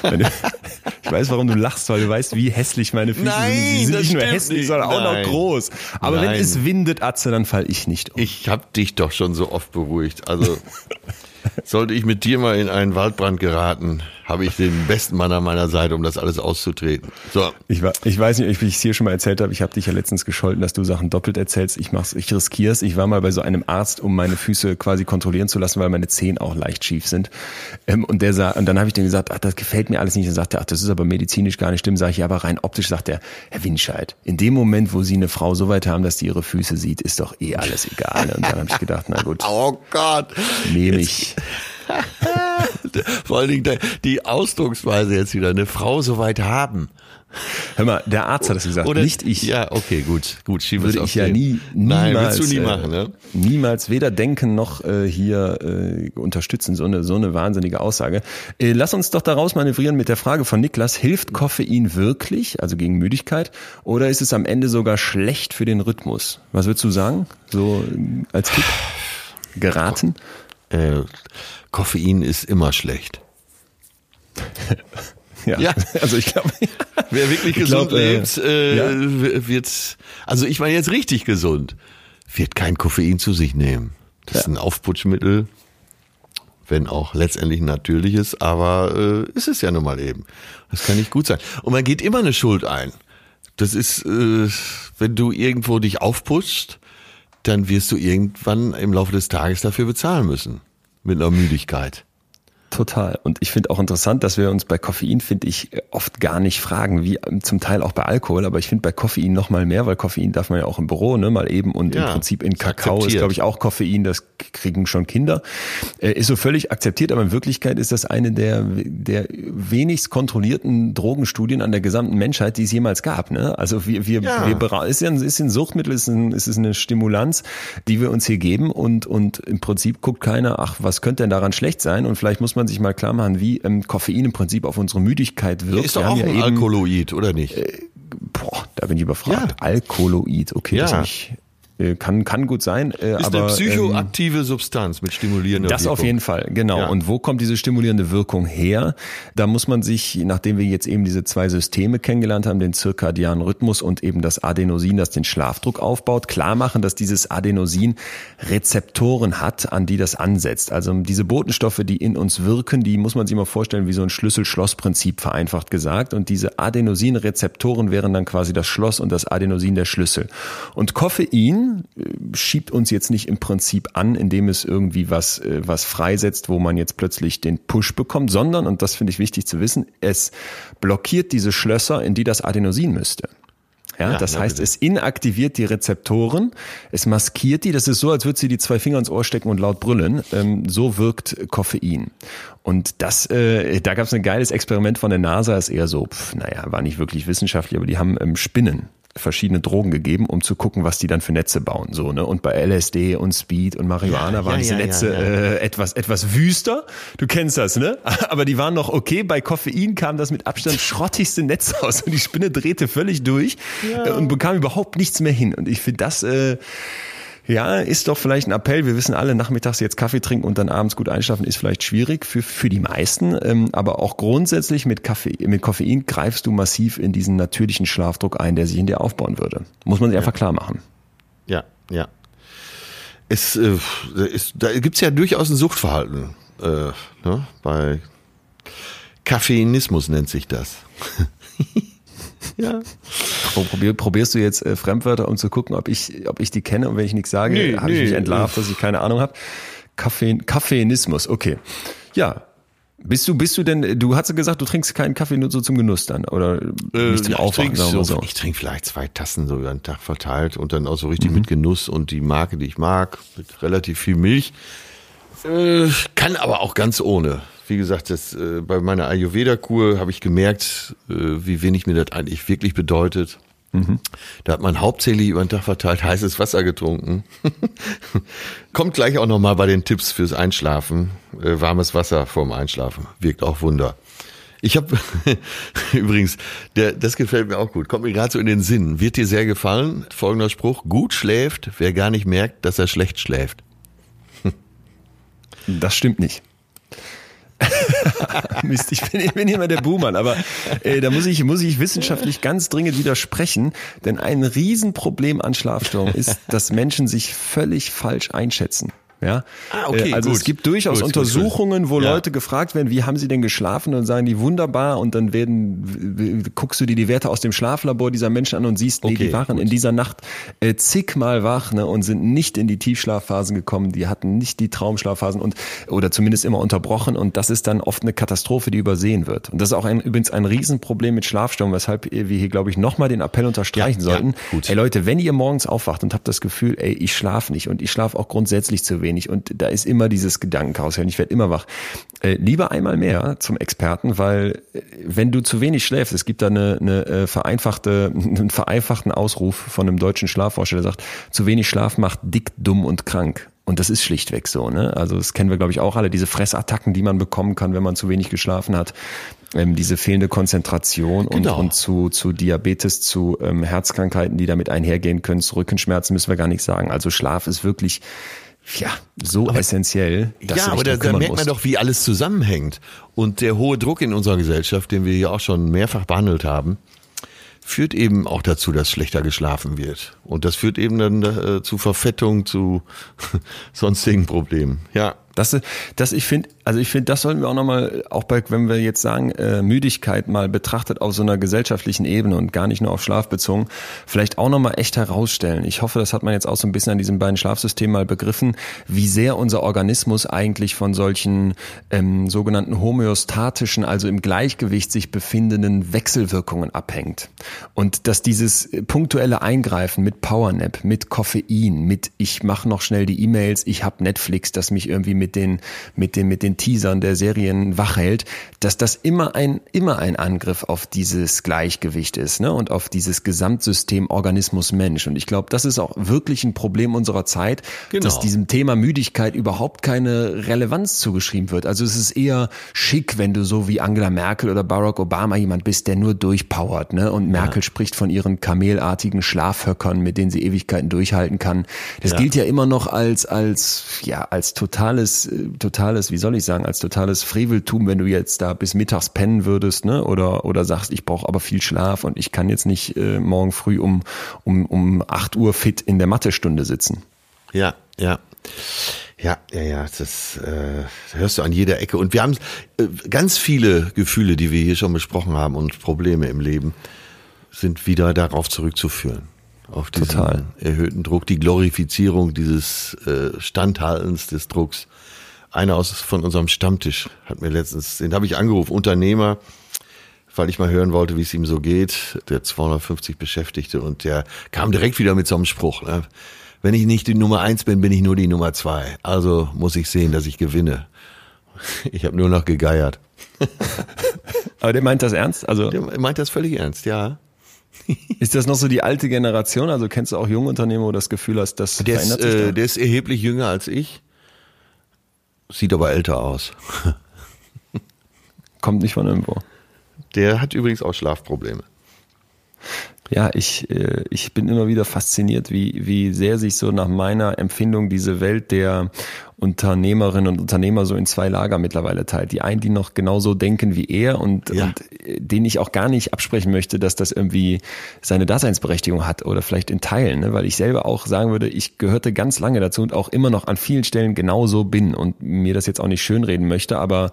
Speaker 2: (laughs) Ich weiß, warum du lachst, weil du weißt, wie hässlich meine Füße
Speaker 1: Nein,
Speaker 2: sind. Sie sind nicht nur hässlich,
Speaker 1: nicht.
Speaker 2: sondern auch
Speaker 1: Nein.
Speaker 2: noch groß. Aber
Speaker 1: Nein.
Speaker 2: wenn es windet, Atze, dann fall ich nicht um.
Speaker 1: Ich habe dich doch schon so oft beruhigt. Also (laughs) sollte ich mit dir mal in einen Waldbrand geraten, habe ich den besten Mann an meiner Seite, um das alles auszutreten. So.
Speaker 2: Ich, ich weiß nicht, ob ich es hier schon mal erzählt habe. Ich habe dich ja letztens gescholten, dass du Sachen doppelt erzählst. Ich mach's, ich riskier's. Ich war mal bei so einem Arzt, um meine Füße quasi kontrollieren zu lassen, weil meine Zehen auch leicht schief sind. Ähm, und der sah, und dann habe ich dem gesagt, ach, das gefällt mir alles nicht. Dann sagt er, ach, das ist aber medizinisch gar nicht stimmt. Sag ich, ja, aber rein optisch sagt er, Herr Winscheid, in dem Moment, wo Sie eine Frau so weit haben, dass die ihre Füße sieht, ist doch eh alles egal. Und dann habe ich gedacht, na gut, (laughs)
Speaker 1: Oh Gott.
Speaker 2: nehme ich. (laughs)
Speaker 1: Vor allen Dingen die Ausdrucksweise jetzt wieder. Eine Frau so weit haben.
Speaker 2: Hör mal, der Arzt hat das gesagt,
Speaker 1: Oder
Speaker 2: nicht ich.
Speaker 1: Ja, okay, gut. Gut, schieb es
Speaker 2: würde ich ja
Speaker 1: den.
Speaker 2: nie,
Speaker 1: Nein,
Speaker 2: niemals,
Speaker 1: willst du nie
Speaker 2: äh,
Speaker 1: machen, ne?
Speaker 2: niemals weder denken noch äh, hier äh, unterstützen, so eine, so eine wahnsinnige Aussage. Äh, lass uns doch daraus manövrieren mit der Frage von Niklas, hilft Koffein wirklich, also gegen Müdigkeit, oder ist es am Ende sogar schlecht für den Rhythmus? Was würdest du sagen, so äh, als Tipp? Geraten?
Speaker 1: Äh, Koffein ist immer schlecht.
Speaker 2: Ja,
Speaker 1: Ja. (laughs)
Speaker 2: also ich glaube, (laughs)
Speaker 1: Wer wirklich
Speaker 2: Ich
Speaker 1: gesund
Speaker 2: glaub, äh,
Speaker 1: lebt, äh,
Speaker 2: ja.
Speaker 1: wird, also ich meine jetzt richtig gesund, wird kein Koffein zu sich nehmen. Das ist ein Aufputschmittel, wenn auch letztendlich natürliches, aber äh, ist es ja nun mal eben. Das kann nicht gut sein. Und man geht immer eine Schuld ein. Das ist, äh, wenn du irgendwo dich aufputschst, dann wirst du irgendwann im Laufe des Tages dafür bezahlen müssen. Mit einer Müdigkeit.
Speaker 2: Total. Und ich finde auch interessant, dass wir uns bei Koffein, finde ich, oft gar nicht fragen, wie zum Teil auch bei Alkohol, aber ich finde bei Koffein noch mal mehr, weil Koffein darf man ja auch im Büro, ne, mal eben und
Speaker 1: Ja,
Speaker 2: im Prinzip in Kakao ist, glaube ich, auch Koffein, das kriegen schon Kinder. Äh, ist so völlig akzeptiert, aber in Wirklichkeit ist das eine der, der wenigst kontrollierten Drogenstudien an der gesamten Menschheit, die es jemals gab, ne? Also wir, wir,
Speaker 1: Ja.
Speaker 2: wir ist ja ein, ist ein Suchtmittel, ist, ein, ist eine Stimulanz, die wir uns hier geben und, und im Prinzip guckt keiner, ach, was könnte denn daran schlecht sein? Und vielleicht muss man sich mal klar machen, wie ähm, Koffein im Prinzip auf unsere Müdigkeit wirkt.
Speaker 1: Ist doch
Speaker 2: Wir
Speaker 1: auch ein
Speaker 2: ja eben,
Speaker 1: Alkaloid, oder nicht?
Speaker 2: boah, da bin ich überfragt.
Speaker 1: Ja.
Speaker 2: Alkaloid, okay, das
Speaker 1: Ja.
Speaker 2: hab ich, äh, kann, kann gut sein. Äh,
Speaker 1: ist
Speaker 2: aber,
Speaker 1: eine
Speaker 2: ähm,
Speaker 1: psychoaktive Substanz mit stimulierender
Speaker 2: das auf
Speaker 1: Wirkung.
Speaker 2: jeden Fall, genau.
Speaker 1: Ja.
Speaker 2: Und wo kommt diese stimulierende Wirkung her? Da muss man sich, nachdem wir jetzt eben diese zwei Systeme kennengelernt haben, den zirkadianen Rhythmus und eben das Adenosin, das den Schlafdruck aufbaut, klar machen, dass dieses Adenosin Rezeptoren hat, an die das ansetzt. Also diese Botenstoffe, die in uns wirken, die muss man sich mal vorstellen wie so ein Schlüssel-Schloss-Prinzip vereinfacht gesagt. Und diese Adenosin-Rezeptoren wären dann quasi das Schloss und das Adenosin der Schlüssel. Und Koffein äh, schiebt uns jetzt nicht im Prinzip an, indem es irgendwie was, äh, was freisetzt, wo man jetzt plötzlich den Push bekommt, sondern, und das finde ich wichtig zu wissen, es blockiert diese Schlösser, in die das Adenosin müsste. Ja,
Speaker 1: Ja,
Speaker 2: das
Speaker 1: ja,
Speaker 2: heißt,
Speaker 1: bitte.
Speaker 2: es inaktiviert die Rezeptoren, es maskiert die, das ist so, als würde sie die zwei Finger ins Ohr stecken und laut brüllen. Ähm, so wirkt Koffein. Und das, äh, da gab es ein geiles Experiment von der NASA, ist eher so, pf, naja, war nicht wirklich wissenschaftlich, aber die haben ähm, Spinnen verschiedene Drogen gegeben, um zu gucken, was die dann für Netze bauen. So, ne? Und bei LSD und Speed und Marihuana
Speaker 1: Ja,
Speaker 2: waren
Speaker 1: ja,
Speaker 2: diese
Speaker 1: ja,
Speaker 2: Netze. Äh, etwas, etwas wüster. Du kennst das, ne? (laughs) Aber die waren noch okay. Bei Koffein kam das mit Abstand (laughs) schrottigste Netz aus und die Spinne drehte völlig durch äh, und bekam überhaupt nichts mehr hin. Und ich finde das, äh, ja, ist doch vielleicht ein Appell. Wir wissen alle, nachmittags jetzt Kaffee trinken und dann abends gut einschlafen ist vielleicht schwierig für, für die meisten. Ähm, aber auch grundsätzlich mit, Kaffee, mit Koffein greifst du massiv in diesen natürlichen Schlafdruck ein, der sich in dir aufbauen würde. Muss man sich einfach klar machen.
Speaker 1: Ja, ja. Es, äh, ist, da gibt's ja durchaus ein Suchtverhalten. Äh, ne? Bei Kaffeinismus nennt sich das. (laughs) (laughs) ja.
Speaker 2: Pro- Probier, probierst du jetzt äh, Fremdwörter, um zu gucken, ob ich, ob ich die kenne und wenn ich nichts sage,
Speaker 1: Nee,
Speaker 2: habe ich
Speaker 1: nee.
Speaker 2: mich entlarvt, dass ich keine Ahnung habe. Kaffee, Kaffeinismus, okay. Ja. Bist du, bist du denn, du hast ja gesagt, du trinkst keinen Kaffee nur so zum Genuss dann, oder nicht zum
Speaker 1: Äh, ich
Speaker 2: Aufwachen,
Speaker 1: trinke
Speaker 2: sagen wir
Speaker 1: so,
Speaker 2: so.
Speaker 1: ich trinke vielleicht zwei Tassen so über den Tag verteilt und dann auch so richtig mit Genuss und die Marke, die ich mag, mit relativ viel Milch. Äh, kann aber auch ganz ohne. Wie gesagt, das, äh, bei meiner Ayurveda-Kur habe ich gemerkt, äh, wie wenig mir das eigentlich wirklich bedeutet. Mhm. Da hat man hauptsächlich über den Tag verteilt heißes Wasser getrunken. (laughs) Kommt gleich auch nochmal bei den Tipps fürs Einschlafen. Äh, warmes Wasser vorm Einschlafen. Wirkt auch Wunder. Ich habe (laughs) übrigens, der, das gefällt mir auch gut. Kommt mir gerade so in den Sinn. Wird dir sehr gefallen? Folgender Spruch: Gut schläft, wer gar nicht merkt, dass er schlecht schläft.
Speaker 2: Das stimmt nicht. (laughs) Mist, ich bin, ich bin immer der Buhmann, aber äh, da muss ich, muss ich wissenschaftlich ganz dringend widersprechen, denn ein Riesenproblem an Schlafstörungen ist, dass Menschen sich völlig falsch einschätzen. Ja,
Speaker 1: ah, okay,
Speaker 2: äh, also
Speaker 1: gut.
Speaker 2: es gibt durchaus
Speaker 1: Gut,
Speaker 2: Untersuchungen,
Speaker 1: gut,
Speaker 2: wo
Speaker 1: Ja.
Speaker 2: Leute gefragt werden, wie haben sie denn geschlafen und sagen die wunderbar und dann werden guckst du dir die Werte aus dem Schlaflabor dieser Menschen an und siehst, nee,
Speaker 1: Okay,
Speaker 2: die waren in dieser Nacht äh, zigmal wach ne, und sind nicht in die Tiefschlafphasen gekommen, die hatten nicht die Traumschlafphasen und oder zumindest immer unterbrochen und das ist dann oft eine Katastrophe, die übersehen wird. Und das ist auch ein, übrigens ein Riesenproblem mit Schlafstörungen, weshalb wir hier, glaube ich, nochmal den Appell unterstreichen
Speaker 1: Ja, ja,
Speaker 2: sollten.
Speaker 1: gut.
Speaker 2: Ey Leute, wenn ihr morgens aufwacht und habt das Gefühl, ey, ich schlafe nicht und ich schlafe auch grundsätzlich zu wenig und da ist immer dieses Gedankenkarussell und ich werde immer wach. Äh, lieber einmal mehr zum Experten, weil äh, wenn du zu wenig schläfst, es gibt da eine, eine äh, vereinfachte, (laughs) einen vereinfachten Ausruf von einem deutschen Schlafforscher, der sagt, zu wenig Schlaf macht dick, dumm und krank. Und das ist schlichtweg so, ne? Also das kennen wir, glaube ich, auch alle, diese Fressattacken, die man bekommen kann, wenn man zu wenig geschlafen hat, ähm, diese fehlende Konzentration und,
Speaker 1: Genau.
Speaker 2: und zu, zu Diabetes, zu ähm, Herzkrankheiten, die damit einhergehen können, zu Rückenschmerzen müssen wir gar nicht sagen. Also Schlaf ist wirklich ja so essentiell, dass
Speaker 1: ja, aber da, da merkt man doch, wie alles zusammenhängt. Und der hohe Druck in unserer Gesellschaft, den wir hier auch schon mehrfach behandelt haben, führt eben auch dazu, dass schlechter geschlafen wird. Und das führt eben dann äh, zu Verfettung, zu (laughs) sonstigen Problemen. Ja.
Speaker 2: Das, das ich finde, also ich finde, das sollten wir auch nochmal, auch bei, wenn wir jetzt sagen, äh, Müdigkeit mal betrachtet auf so einer gesellschaftlichen Ebene und gar nicht nur auf Schlaf bezogen, vielleicht auch nochmal echt herausstellen. Ich hoffe, das hat man jetzt auch so ein bisschen an diesen beiden Schlafsystemen mal begriffen, wie sehr unser Organismus eigentlich von solchen ähm, sogenannten homöostatischen, also im Gleichgewicht sich befindenden Wechselwirkungen abhängt. Und dass dieses punktuelle Eingreifen mit Powernap, mit Koffein, mit ich mache noch schnell die E-Mails, ich habe Netflix, das mich irgendwie mit den mit den mit den Teasern der Serien wach hält, dass das immer ein immer ein Angriff auf dieses Gleichgewicht ist, ne? Und auf dieses Gesamtsystem Organismus Mensch. Und ich glaube, das ist auch wirklich ein Problem unserer Zeit,
Speaker 1: Genau.
Speaker 2: dass diesem Thema Müdigkeit überhaupt keine Relevanz zugeschrieben wird. Also es ist eher schick, wenn du so wie Angela Merkel oder Barack Obama jemand bist, der nur durchpowert, ne? Und Merkel spricht von ihren kamelartigen Schlafhöckern, mit denen sie Ewigkeiten durchhalten kann. Das
Speaker 1: Ja.
Speaker 2: gilt ja immer noch als als ja als totales äh, totales, wie soll ich sagen, als totales Freveltum, wenn du jetzt da bis mittags pennen würdest, ne? Oder oder sagst, ich brauche aber viel Schlaf und ich kann jetzt nicht äh, morgen früh um um um 8 Uhr fit in der Mathestunde sitzen.
Speaker 1: Ja, ja. Ja, ja, ja, das äh, hörst du an jeder Ecke. Und wir haben äh, ganz viele Gefühle, die wir hier schon besprochen haben und Probleme im Leben, sind wieder darauf zurückzuführen. Auf diesen
Speaker 2: Total.
Speaker 1: erhöhten Druck, die Glorifizierung dieses äh, Standhaltens des Drucks. Einer aus von unserem Stammtisch hat mir letztens, den habe ich angerufen, Unternehmer, weil ich mal hören wollte, wie es ihm so geht, der 250 Beschäftigte und der kam direkt wieder mit so einem Spruch. Ne? Wenn ich nicht die Nummer eins bin, bin ich nur die Nummer zwei. Also muss ich sehen, dass ich gewinne. Ich habe nur noch gegeiert. (laughs)
Speaker 2: Aber der meint das ernst? Also
Speaker 1: Der meint das völlig ernst, ja.
Speaker 2: ist das noch so die alte Generation? Also kennst du auch junge Unternehmer, wo du das Gefühl hast, das
Speaker 1: Der ist,
Speaker 2: verändert sich
Speaker 1: äh,
Speaker 2: da?
Speaker 1: der ist erheblich jünger als ich, sieht aber älter aus. (laughs)
Speaker 2: Kommt nicht von irgendwo.
Speaker 1: Der hat übrigens auch Schlafprobleme.
Speaker 2: Ja, ich, äh, ich bin immer wieder fasziniert, wie, wie sehr sich so nach meiner Empfindung diese Welt der Unternehmerinnen und Unternehmer so in zwei Lager mittlerweile teilt. Die einen, die noch genauso denken wie er und,
Speaker 1: Ja.
Speaker 2: und äh, denen ich auch gar nicht absprechen möchte, dass das irgendwie seine Daseinsberechtigung hat oder vielleicht in Teilen, ne? weil ich selber auch sagen würde, ich gehörte ganz lange dazu und auch immer noch an vielen Stellen genauso bin und mir das jetzt auch nicht schönreden möchte, aber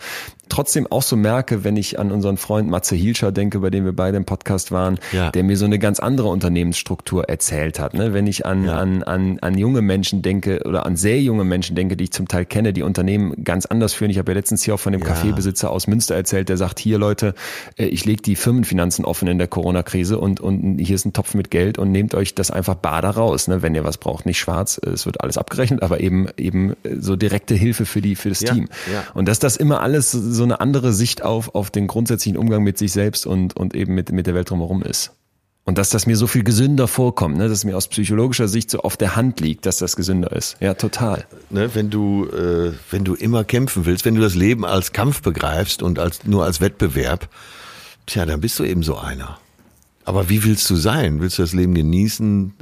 Speaker 2: trotzdem auch so merke, wenn ich an unseren Freund Matze Hilscher denke, bei dem wir beide im Podcast waren,
Speaker 1: Ja.
Speaker 2: der mir so eine ganz andere Unternehmensstruktur erzählt hat. Ne? Wenn ich an, ja. an, an, an junge Menschen denke oder an sehr junge Menschen denke, die ich zum Teil kenne, die Unternehmen ganz anders führen. Ich habe ja letztens hier auch von dem ja. Kaffeebesitzer aus Münster erzählt, der sagt, hier Leute, äh, ich lege die Firmenfinanzen offen in der Corona-Krise und, und hier ist ein Topf mit Geld und nehmt euch das einfach bader raus, ne? wenn ihr was braucht. Nicht schwarz, es wird alles abgerechnet, aber eben eben so direkte Hilfe für die für das ja. Team. Und dass das immer alles so eine andere Sicht auf, auf den grundsätzlichen Umgang mit sich selbst und, und eben mit, mit der Welt drumherum ist. Und dass das mir so viel gesünder vorkommt, ne? dass es mir aus psychologischer Sicht so auf der Hand liegt, dass das gesünder ist. Ja, total.
Speaker 1: Ne, wenn du, äh, wenn du immer kämpfen willst, wenn du das Leben als Kampf begreifst und als, nur als Wettbewerb, tja, dann bist du eben so einer. Aber wie willst du sein? Willst du das Leben genießen?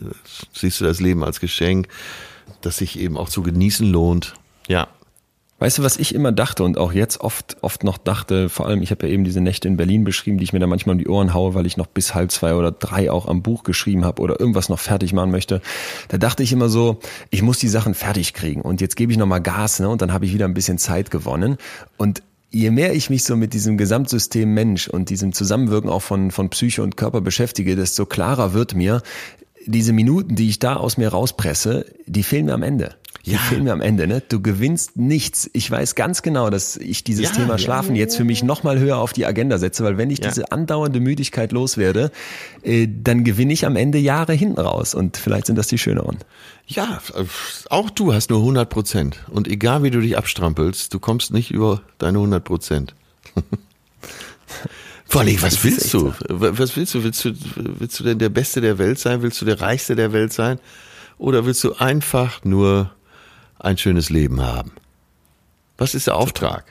Speaker 1: Äh, siehst du das Leben als Geschenk, das sich eben auch zu genießen lohnt? Ja.
Speaker 2: Weißt du, was ich immer dachte und auch jetzt oft, oft noch dachte, vor allem, ich habe ja eben diese Nächte in Berlin beschrieben, die ich mir da manchmal um die Ohren haue, weil ich noch bis halb zwei oder drei auch am Buch geschrieben habe oder irgendwas noch fertig machen möchte. Da dachte ich immer so, ich muss die Sachen fertig kriegen und jetzt gebe ich nochmal Gas ne, und dann habe ich wieder ein bisschen Zeit gewonnen. Und je mehr ich mich so mit diesem Gesamtsystem Mensch und diesem Zusammenwirken auch von, von Psyche und Körper beschäftige, desto klarer wird mir, diese Minuten, die ich da aus mir rauspresse, die fehlen mir am Ende die ja. Filme am Ende, ne? Du gewinnst nichts. Ich weiß ganz genau, dass ich dieses ja, Thema Schlafen ja, jetzt für mich nochmal höher auf die Agenda setze, weil wenn ich diese andauernde Müdigkeit loswerde, äh, dann gewinne ich am Ende Jahre hinten raus und vielleicht sind das die schöneren.
Speaker 1: Ja, auch du hast nur 100 Prozent und egal wie du dich abstrampelst, du kommst nicht über deine 100 Prozent. Vor allem, was willst du? Was willst du? Willst du, willst du denn der Beste der Welt sein? Willst du der Reichste der Welt sein? Oder willst du einfach nur ein schönes Leben haben. Was ist der Auftrag?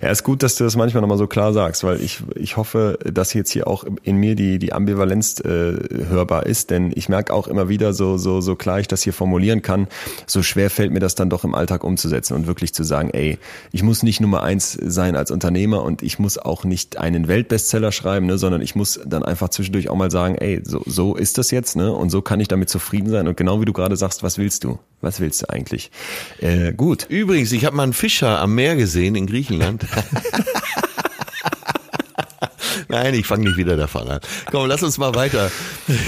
Speaker 2: Ja, ist gut, dass du das manchmal nochmal so klar sagst, weil ich, ich hoffe, dass jetzt hier auch in mir die, die Ambivalenz äh, hörbar ist, denn ich merke auch immer wieder, so, so, so klar ich das hier formulieren kann, so schwer fällt mir das dann doch im Alltag umzusetzen und wirklich zu sagen, ey, ich muss nicht Nummer eins sein als Unternehmer und ich muss auch nicht einen Weltbestseller schreiben, ne, sondern ich muss dann einfach zwischendurch auch mal sagen, ey, so, so ist das jetzt, ne, und so kann ich damit zufrieden sein und genau wie du gerade sagst, was willst du? Was willst du eigentlich?
Speaker 1: Äh, gut. Übrigens, ich habe mal einen Fischer am Meer gesehen in Griechenland. Nein, ich fange nicht wieder davon an. Komm, lass uns mal weiter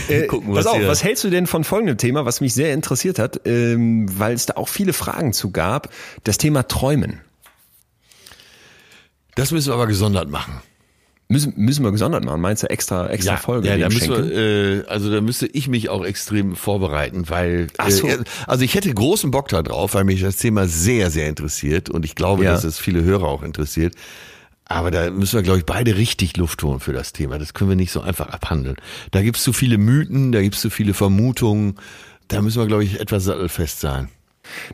Speaker 2: äh, gucken. Was, pass auf, was hältst du denn von folgendem Thema, was mich sehr interessiert hat, ähm, weil es da auch viele Fragen zu gab, das Thema Träumen.
Speaker 1: Das müssen wir aber gesondert machen.
Speaker 2: Müssen, müssen wir gesondert machen, meinst du extra, extra ja, Folge?
Speaker 1: Ja, da müssen wir, äh, also da müsste ich mich auch extrem vorbereiten, weil Ach so. äh, also ich hätte großen Bock da drauf, weil mich das Thema sehr, sehr interessiert und ich glaube, ja. dass es viele Hörer auch interessiert. Aber da müssen wir, glaube ich, beide richtig Luft holen für das Thema. Das können wir nicht so einfach abhandeln. Da gibt es zu viele Mythen, da gibt es zu viele Vermutungen. Da müssen wir, glaube ich, etwas sattelfest sein.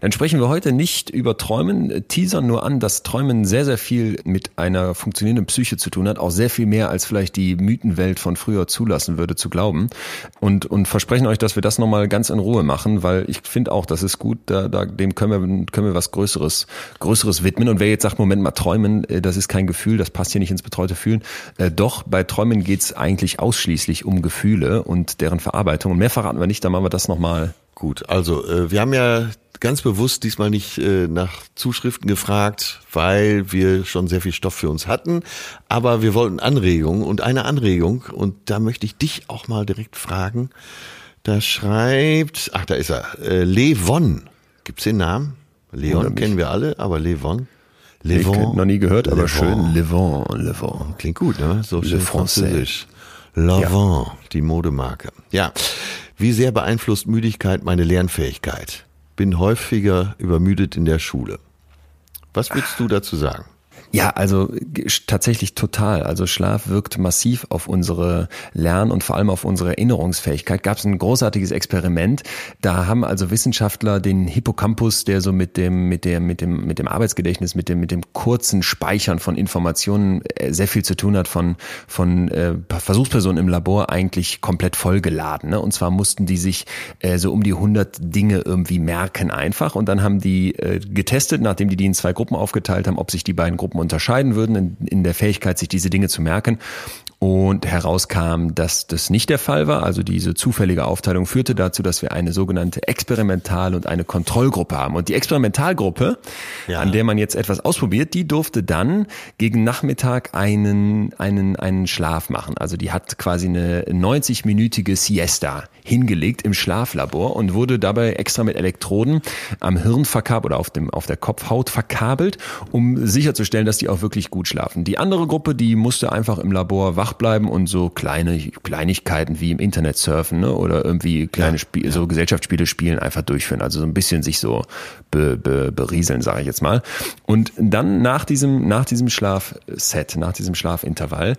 Speaker 2: Dann sprechen wir heute nicht über Träumen, teasern nur an, dass Träumen sehr, sehr viel mit einer funktionierenden Psyche zu tun hat, auch sehr viel mehr als vielleicht die Mythenwelt von früher zulassen würde zu glauben. Und, und versprechen euch, dass wir das nochmal ganz in Ruhe machen, weil ich finde auch, das ist gut, da, da, dem können wir, können wir was Größeres, Größeres widmen. Und wer jetzt sagt, Moment mal, Träumen, äh, das ist kein Gefühl, das passt hier nicht ins betreute Fühlen. Äh, doch, bei Träumen geht's eigentlich ausschließlich um Gefühle und deren Verarbeitung. Und mehr verraten wir nicht, dann machen wir das nochmal
Speaker 1: Gut, also äh, wir haben ja ganz bewusst diesmal nicht äh, nach Zuschriften gefragt, weil wir schon sehr viel Stoff für uns hatten. Aber wir wollten Anregungen und eine Anregung, und da möchte ich dich auch mal direkt fragen. Da schreibt, ach, da ist er, äh, Levon. Gibt's den Namen? Leon kennen wir alle, aber Levon.
Speaker 2: Levon. noch nie gehört, aber schön. Levon, Levon.
Speaker 1: Klingt gut, ne? So schön französisch. Levon, ja. die Modemarke. Ja. Wie sehr beeinflusst Müdigkeit meine Lernfähigkeit? Bin häufiger übermüdet in der Schule. Was würdest du dazu sagen?
Speaker 2: Ja, also tatsächlich total. Also Schlaf wirkt massiv auf unsere Lern- und vor allem auf unsere Erinnerungsfähigkeit. Gab es ein großartiges Experiment. Da haben also Wissenschaftler den Hippocampus, der so mit dem mit dem mit dem mit dem Arbeitsgedächtnis, mit dem mit dem kurzen Speichern von Informationen äh, sehr viel zu tun hat, von von äh, Versuchspersonen im Labor eigentlich komplett vollgeladen. Ne? Und zwar mussten die sich äh, so um die 100 Dinge irgendwie merken einfach. Und dann haben die äh, getestet, nachdem die die in zwei Gruppen aufgeteilt haben, ob sich die beiden Gruppen unterscheiden würden in, in der Fähigkeit, sich diese Dinge zu merken. und herauskam, dass das nicht der Fall war. Also diese zufällige Aufteilung führte dazu, dass wir eine sogenannte Experimental- und eine Kontrollgruppe haben. Und die Experimentalgruppe, ja. an der man jetzt etwas ausprobiert, die durfte dann gegen Nachmittag einen, einen, einen Schlaf machen. Also die hat quasi eine 90-minütige Siesta hingelegt im Schlaflabor und wurde dabei extra mit Elektroden am Hirn verkabelt oder auf, dem, auf der Kopfhaut verkabelt, um sicherzustellen, dass die auch wirklich gut schlafen. Die andere Gruppe, die musste einfach im Labor wach bleiben und so kleine Kleinigkeiten wie im Internet surfen ne? oder irgendwie kleine Spiele, ja. so Gesellschaftsspiele spielen einfach durchführen. Also so ein bisschen sich so be, be, berieseln, sage ich jetzt mal. Und dann nach diesem, nach diesem Schlafset, nach diesem Schlafintervall,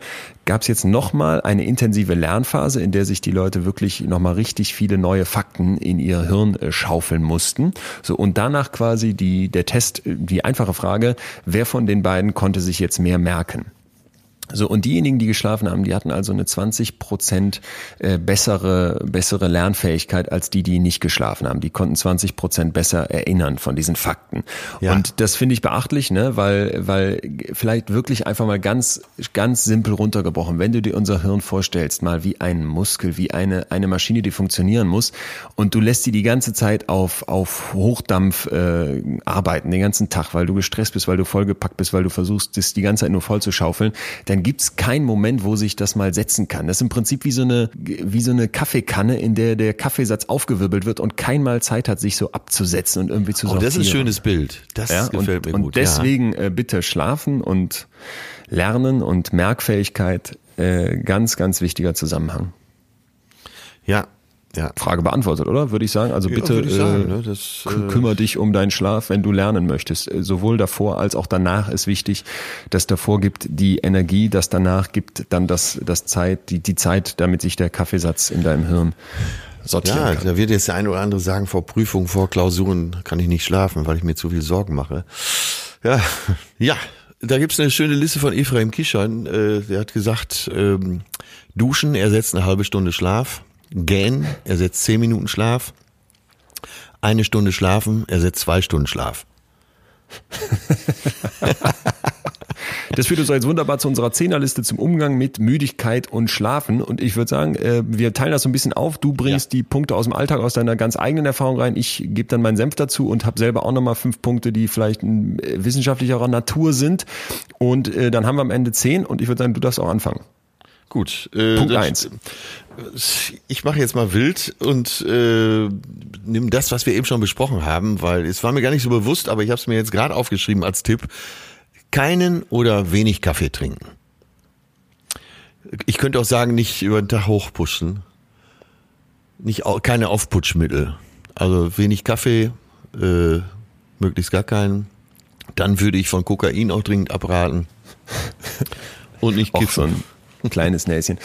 Speaker 2: gab es jetzt nochmal eine intensive Lernphase, in der sich die Leute wirklich nochmal richtig viele neue Fakten in ihr Hirn äh, schaufeln mussten. So, und danach quasi die, der Test, die einfache Frage, wer von den beiden konnte sich jetzt mehr merken? So, und diejenigen, die geschlafen haben, die hatten also eine 20 Prozent äh, bessere, bessere Lernfähigkeit als die, die nicht geschlafen haben. Die konnten 20 Prozent besser erinnern von diesen Fakten. Ja. Und das finde ich beachtlich, ne, weil, weil vielleicht wirklich einfach mal ganz, ganz simpel runtergebrochen, wenn du dir unser Hirn vorstellst, mal wie ein Muskel, wie eine, eine Maschine, die funktionieren muss, und du lässt sie die ganze Zeit auf, auf Hochdampf äh, arbeiten, den ganzen Tag, weil du gestresst bist, weil du vollgepackt bist, weil du versuchst, das die ganze Zeit nur voll zu schaufeln, dann dann gibt es keinen Moment, wo sich das mal setzen kann. Das ist im Prinzip wie so eine, wie so eine Kaffeekanne, in der der Kaffeesatz aufgewirbelt wird und kein Mal Zeit hat, sich so abzusetzen und irgendwie zu
Speaker 1: sortieren. Oh, das ist ein schönes Bild. Das ja, gefällt
Speaker 2: und,
Speaker 1: mir gut.
Speaker 2: Und deswegen ja. äh, bitte schlafen und lernen und Merkfähigkeit, äh, ganz, ganz wichtiger Zusammenhang.
Speaker 1: Ja,
Speaker 2: ja. Frage beantwortet, oder? Würde ich sagen. Also bitte ja, sagen, äh, ne? das, äh, kümmere dich um deinen Schlaf, wenn du lernen möchtest. Äh, sowohl davor als auch danach ist wichtig, dass davor gibt die Energie, das danach gibt dann das, das Zeit, die, die Zeit, damit sich der Kaffeesatz in deinem Hirn sortieren ja, kann.
Speaker 1: da wird jetzt der eine oder andere sagen, vor Prüfungen, vor Klausuren kann ich nicht schlafen, weil ich mir zu viel Sorgen mache. Ja, (laughs) ja, da gibt's eine schöne Liste von Ephraim Kischan. Äh, der hat gesagt, ähm, Duschen ersetzt eine halbe Stunde Schlaf Gähnen ersetzt zehn Minuten Schlaf. Eine Stunde schlafen ersetzt zwei Stunden Schlaf. (laughs)
Speaker 2: Das führt uns jetzt wunderbar zu unserer Zehnerliste zum Umgang mit Müdigkeit und Schlafen. Und ich würde sagen, äh, wir teilen das so ein bisschen auf. Du bringst ja. die Punkte aus dem Alltag, aus deiner ganz eigenen Erfahrung rein. Ich gebe dann meinen Senf dazu und habe selber auch nochmal fünf Punkte, die vielleicht äh, wissenschaftlicherer Natur sind. Und äh, dann haben wir am Ende zehn. Und ich würde sagen, du darfst auch anfangen.
Speaker 1: Gut. Äh, Punkt eins. Ich mache jetzt mal wild und äh, nimm das, was wir eben schon besprochen haben, weil es war mir gar nicht so bewusst, aber ich habe es mir jetzt gerade aufgeschrieben als Tipp. Keinen oder wenig Kaffee trinken. Ich könnte auch sagen, nicht über den Tag hochpushen. Nicht, keine Aufputschmittel. Also wenig Kaffee, äh, möglichst gar keinen. Dann würde ich von Kokain auch dringend abraten. (laughs) Und nicht kiffen.
Speaker 2: Ein (laughs) kleines Näschen.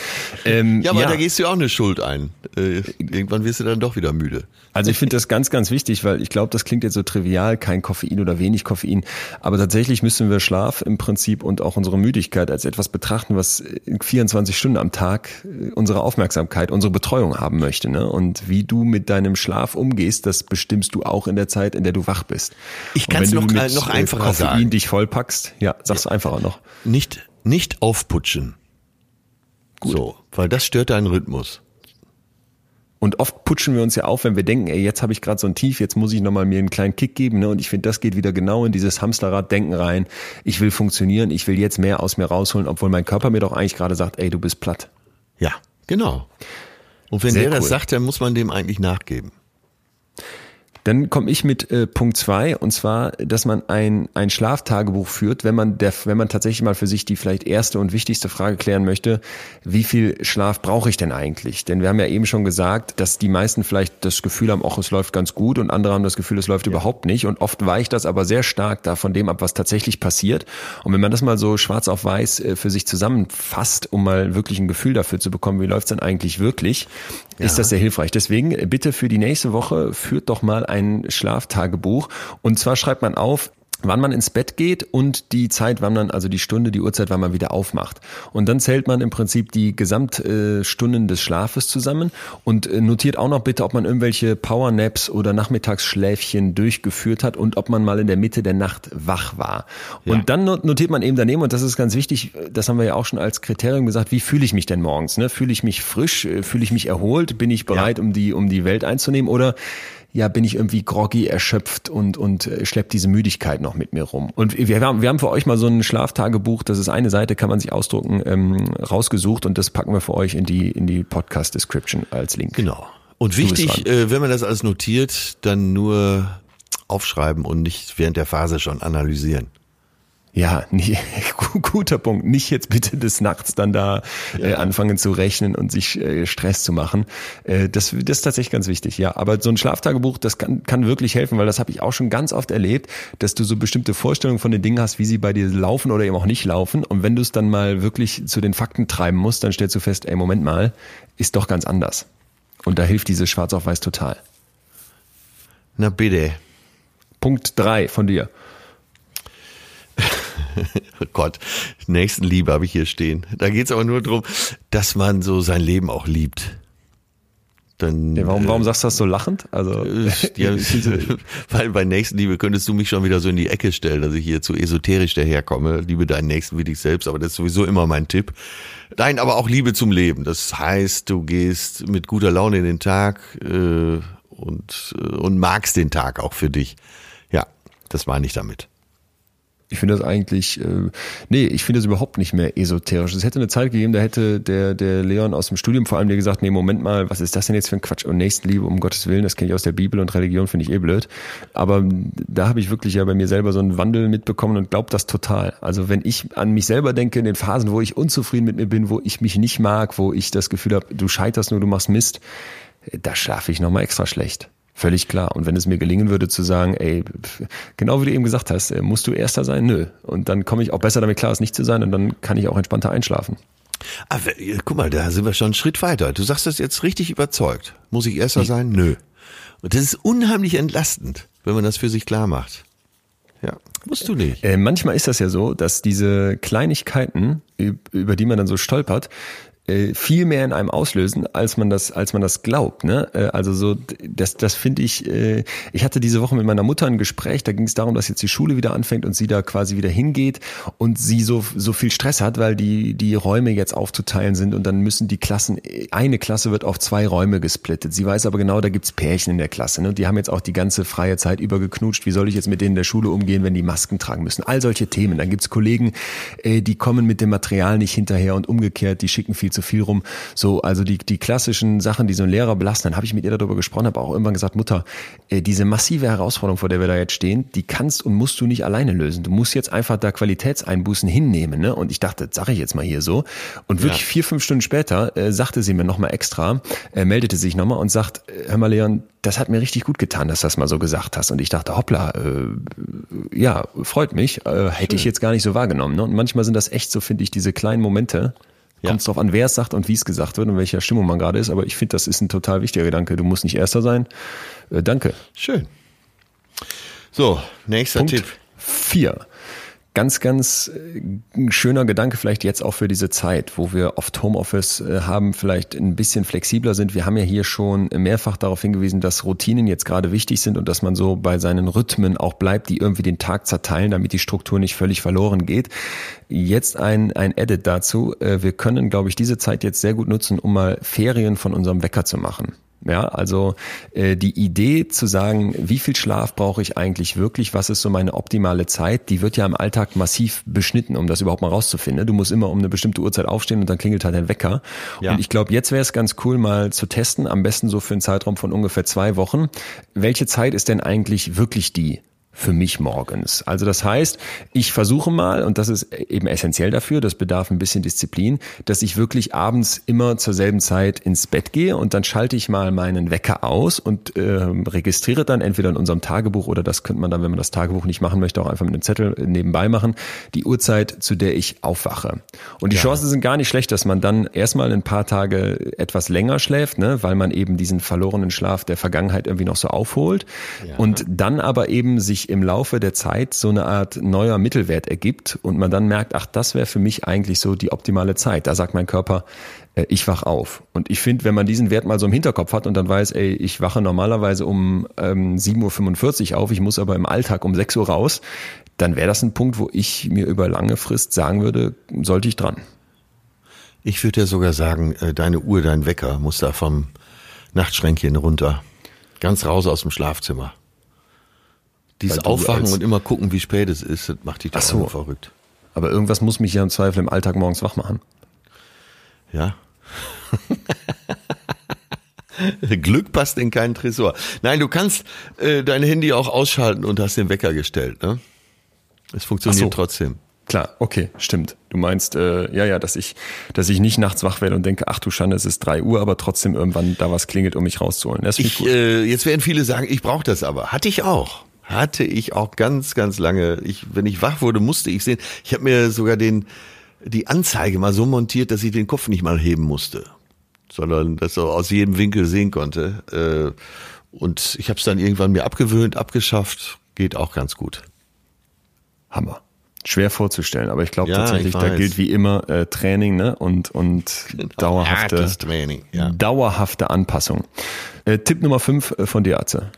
Speaker 1: Ähm, ja, aber ja. da gehst du auch eine Schuld ein. Äh, irgendwann wirst du dann doch wieder müde.
Speaker 2: Also ich finde das ganz, ganz wichtig, weil ich glaube, das klingt jetzt so trivial, kein Koffein oder wenig Koffein. Aber tatsächlich müssen wir Schlaf im Prinzip und auch unsere Müdigkeit als etwas betrachten, was 24 Stunden am Tag äh, unsere Aufmerksamkeit, unsere Betreuung haben möchte. Ne? Und wie du mit deinem Schlaf umgehst, das bestimmst du auch in der Zeit, in der du wach bist.
Speaker 1: Ich kann es noch, mit noch einfacher Koffein sagen.
Speaker 2: dich vollpackst, ja, sag's ja. einfacher noch.
Speaker 1: Nicht, nicht aufputschen. Gut. So, weil das stört deinen Rhythmus.
Speaker 2: Und oft putschen wir uns ja auf, wenn wir denken, ey, jetzt habe ich gerade so ein Tief, jetzt muss ich nochmal mir einen kleinen Kick geben. Ne? Und ich finde, das geht wieder genau in dieses Hamsterrad-Denken rein. Ich will funktionieren, ich will jetzt mehr aus mir rausholen, obwohl mein Körper mir doch eigentlich gerade sagt, ey, du bist platt.
Speaker 1: Ja, genau. Und wenn Sehr der cool. das sagt, dann muss man dem eigentlich nachgeben.
Speaker 2: Dann komme ich mit äh, Punkt zwei und zwar, dass man ein, ein Schlaftagebuch führt, wenn man der, wenn man tatsächlich mal für sich die vielleicht erste und wichtigste Frage klären möchte, wie viel Schlaf brauche ich denn eigentlich? Denn wir haben ja eben schon gesagt, dass die meisten vielleicht das Gefühl haben, ach, es läuft ganz gut und andere haben das Gefühl, es läuft ja. überhaupt nicht und oft weicht das aber sehr stark da von dem ab, was tatsächlich passiert. Und wenn man das mal so schwarz auf weiß äh, für sich zusammenfasst, um mal wirklich ein Gefühl dafür zu bekommen, wie läuft es denn eigentlich wirklich, ja. ist das sehr hilfreich. Deswegen äh, bitte für die nächste Woche führt doch mal ein Schlaftagebuch. Und zwar schreibt man auf, wann man ins Bett geht und die Zeit, wann man, also die Stunde, die Uhrzeit, wann man wieder aufmacht. Und dann zählt man im Prinzip die Gesamtstunden des Schlafes zusammen und äh, notiert auch noch bitte, ob man irgendwelche Powernaps oder Nachmittagsschläfchen durchgeführt hat und ob man mal in der Mitte der Nacht wach war. Ja. Und dann notiert man eben daneben, und das ist ganz wichtig, das haben wir ja auch schon als Kriterium gesagt, wie fühle ich mich denn morgens? Ne? Fühle ich mich frisch? Äh, fühle ich mich erholt? Bin ich bereit, ja. um die, um die Welt einzunehmen? Oder ja, bin ich irgendwie groggy, erschöpft und, und äh, schleppt diese Müdigkeit noch mit mir rum. Und wir haben, wir haben für euch mal so ein Schlaftagebuch, das ist eine Seite, kann man sich ausdrucken, ähm, rausgesucht und das packen wir für euch in die, in die Podcast-Description als Link.
Speaker 1: Genau. Und wichtig, äh, wenn man das alles notiert, dann nur aufschreiben und nicht während der Phase schon analysieren.
Speaker 2: Ja, nee, (laughs) guter Punkt. Nicht jetzt bitte des Nachts dann da äh, anfangen zu rechnen und sich äh, Stress zu machen. Äh, das, das ist tatsächlich ganz wichtig, ja. Aber so ein Schlaftagebuch, das kann, kann wirklich helfen, weil das habe ich auch schon ganz oft erlebt, dass du so bestimmte Vorstellungen von den Dingen hast, wie sie bei dir laufen oder eben auch nicht laufen. Und wenn du es dann mal wirklich zu den Fakten treiben musst, dann stellst du fest, ey, Moment mal, ist doch ganz anders. Und da hilft diese Schwarz auf Weiß total.
Speaker 1: Na bitte.
Speaker 2: Punkt drei von dir. (laughs)
Speaker 1: oh Gott, Nächstenliebe habe ich hier stehen. Da geht es aber nur darum, dass man so sein Leben auch liebt.
Speaker 2: Dann, ja, warum, warum äh, sagst du das so lachend? Also, äh,
Speaker 1: ja, (laughs) (laughs) weil bei Nächstenliebe könntest du mich schon wieder so in die Ecke stellen, dass ich hier zu esoterisch daherkomme. Liebe deinen Nächsten wie dich selbst, aber das ist sowieso immer mein Tipp. Nein, aber auch Liebe zum Leben. Das heißt, du gehst mit guter Laune in den Tag äh, und, äh, und magst den Tag auch für dich. Ja, das meine ich damit.
Speaker 2: Ich finde das eigentlich, äh, nee, ich finde das überhaupt nicht mehr esoterisch. Es hätte eine Zeit gegeben, da hätte der, der Leon aus dem Studium vor allem dir gesagt, nee, Moment mal, was ist das denn jetzt für ein Quatsch? Und Nächstenliebe, um Gottes Willen, das kenne ich aus der Bibel und Religion, finde ich eh blöd. Aber da habe ich wirklich ja bei mir selber so einen Wandel mitbekommen und glaube das total. Also wenn ich an mich selber denke, in den Phasen, wo ich unzufrieden mit mir bin, wo ich mich nicht mag, wo ich das Gefühl habe, du scheiterst nur, du machst Mist, da schlafe ich nochmal extra schlecht. Völlig klar. Und wenn es mir gelingen würde zu sagen, ey, genau wie du eben gesagt hast, äh, musst du Erster sein? Nö. Und dann komme ich auch besser damit klar, es nicht zu sein und dann kann ich auch entspannter einschlafen.
Speaker 1: Aber, äh, guck mal, da sind wir schon einen Schritt weiter. Du sagst das jetzt richtig überzeugt. Muss ich Erster ich, sein? Nö. Und das ist unheimlich entlastend, wenn man das für sich klar macht. Ja, musst du nicht.
Speaker 2: Äh, manchmal ist das ja so, dass diese Kleinigkeiten, über die man dann so stolpert, äh, viel mehr in einem auslösen, als man das, als man das glaubt. Ne? Äh, also so, das, das finde ich. Äh, ich hatte diese Woche mit meiner Mutter ein Gespräch. Da ging es darum, dass jetzt die Schule wieder anfängt und sie da quasi wieder hingeht und sie so so viel Stress hat, weil die die Räume jetzt aufzuteilen sind und dann müssen die Klassen eine Klasse wird auf zwei Räume gesplittet. Sie weiß aber genau, da gibt's Pärchen in der Klasse. Ne? Die haben jetzt auch die ganze freie Zeit übergeknutscht. Wie soll ich jetzt mit denen in der Schule umgehen, wenn die Masken tragen müssen? All solche Themen. Dann gibt's Kollegen, äh, die kommen mit dem Material nicht hinterher und umgekehrt, die schicken viel zu viel rum. So, also die, die klassischen Sachen, die so ein Lehrer belasten, dann habe ich mit ihr darüber gesprochen, habe auch irgendwann gesagt, Mutter, äh, diese massive Herausforderung, vor der wir da jetzt stehen, die kannst und musst du nicht alleine lösen. Du musst jetzt einfach da Qualitätseinbußen hinnehmen. Ne? Und ich dachte, sage ich jetzt mal hier so. Und wirklich ja. vier, fünf Stunden später äh, sagte sie mir nochmal extra, äh, meldete sich nochmal und sagt, äh, hör mal Leon, das hat mir richtig gut getan, dass du das mal so gesagt hast. Und ich dachte, hoppla, äh, ja, freut mich. Äh, hätte ich jetzt gar nicht so wahrgenommen. Ne? Und manchmal sind das echt so, finde ich, diese kleinen Momente, ja. Kommt an, wer es sagt und wie es gesagt wird und welcher Stimmung man gerade ist. Aber ich finde, das ist ein total wichtiger Gedanke. Du musst nicht Erster sein. Äh, danke.
Speaker 1: Schön. So, nächster
Speaker 2: Punkt
Speaker 1: Tipp.
Speaker 2: Vier ganz, ganz äh, schöner Gedanke vielleicht jetzt auch für diese Zeit, wo wir oft Homeoffice äh, haben, vielleicht ein bisschen flexibler sind. Wir haben ja hier schon mehrfach darauf hingewiesen, dass Routinen jetzt gerade wichtig sind und dass man so bei seinen Rhythmen auch bleibt, die irgendwie den Tag zerteilen, damit die Struktur nicht völlig verloren geht. Jetzt ein, ein Edit dazu. Äh, wir können, glaube ich, diese Zeit jetzt sehr gut nutzen, um mal Ferien von unserem Wecker zu machen. Ja, also äh, die Idee zu sagen, wie viel Schlaf brauche ich eigentlich wirklich, was ist so meine optimale Zeit, die wird ja im Alltag massiv beschnitten, um das überhaupt mal rauszufinden. Du musst immer um eine bestimmte Uhrzeit aufstehen und dann klingelt halt dein Wecker. Ja. Und ich glaube, jetzt wäre es ganz cool, mal zu testen, am besten so für einen Zeitraum von ungefähr zwei Wochen. Welche Zeit ist denn eigentlich wirklich die, für mich morgens. Also das heißt, ich versuche mal, und das ist eben essentiell dafür, das bedarf ein bisschen Disziplin, dass ich wirklich abends immer zur selben Zeit ins Bett gehe und dann schalte ich mal meinen Wecker aus und äh, registriere dann entweder in unserem Tagebuch oder das könnte man dann, wenn man das Tagebuch nicht machen möchte, auch einfach mit einem Zettel nebenbei machen, die Uhrzeit, zu der ich aufwache. Und die ja. Chancen sind gar nicht schlecht, dass man dann erstmal ein paar Tage etwas länger schläft, ne, weil man eben diesen verlorenen Schlaf der Vergangenheit irgendwie noch so aufholt ja. und dann aber eben sich im Laufe der Zeit so eine Art neuer Mittelwert ergibt und man dann merkt, ach, das wäre für mich eigentlich so die optimale Zeit. Da sagt mein Körper, äh, ich wach auf. Und ich finde, wenn man diesen Wert mal so im Hinterkopf hat und dann weiß, ey, ich wache normalerweise um ähm, 7.45 Uhr auf, ich muss aber im Alltag um 6 Uhr raus, dann wäre das ein Punkt, wo ich mir über lange Frist sagen würde, sollte ich dran.
Speaker 1: Ich würde ja sogar sagen, äh, deine Uhr, dein Wecker muss da vom Nachtschränkchen runter. Ganz raus aus dem Schlafzimmer. Dieses Aufwachen und immer gucken, wie spät es ist, das macht dich doch so. verrückt.
Speaker 2: Aber irgendwas muss mich ja im Zweifel im Alltag morgens wach machen.
Speaker 1: Ja. (laughs) Glück passt in keinen Tresor. Nein, du kannst äh, dein Handy auch ausschalten und hast den Wecker gestellt. Ne? Es funktioniert so. trotzdem.
Speaker 2: Klar, okay, stimmt. Du meinst, äh, ja, ja, dass ich, dass ich nicht nachts wach werde und denke, ach du Schande, es ist drei Uhr, aber trotzdem irgendwann da was klingelt, um mich rauszuholen.
Speaker 1: Das ich, gut. Äh, jetzt werden viele sagen, ich brauche das aber. Hatte ich auch. Hatte ich auch ganz, ganz lange. Ich, wenn ich wach wurde, musste ich sehen. Ich habe mir sogar den, die Anzeige mal so montiert, dass ich den Kopf nicht mal heben musste, sondern das so aus jedem Winkel sehen konnte. Äh, und ich habe es dann irgendwann mir abgewöhnt, abgeschafft. Geht auch ganz gut.
Speaker 2: Hammer schwer vorzustellen, aber ich glaube ja, tatsächlich, ich da gilt wie immer äh, Training ne? und, und genau. dauerhafte, Training, ja. dauerhafte Anpassung. Äh, Tipp Nummer 5 äh, von dir, Atze.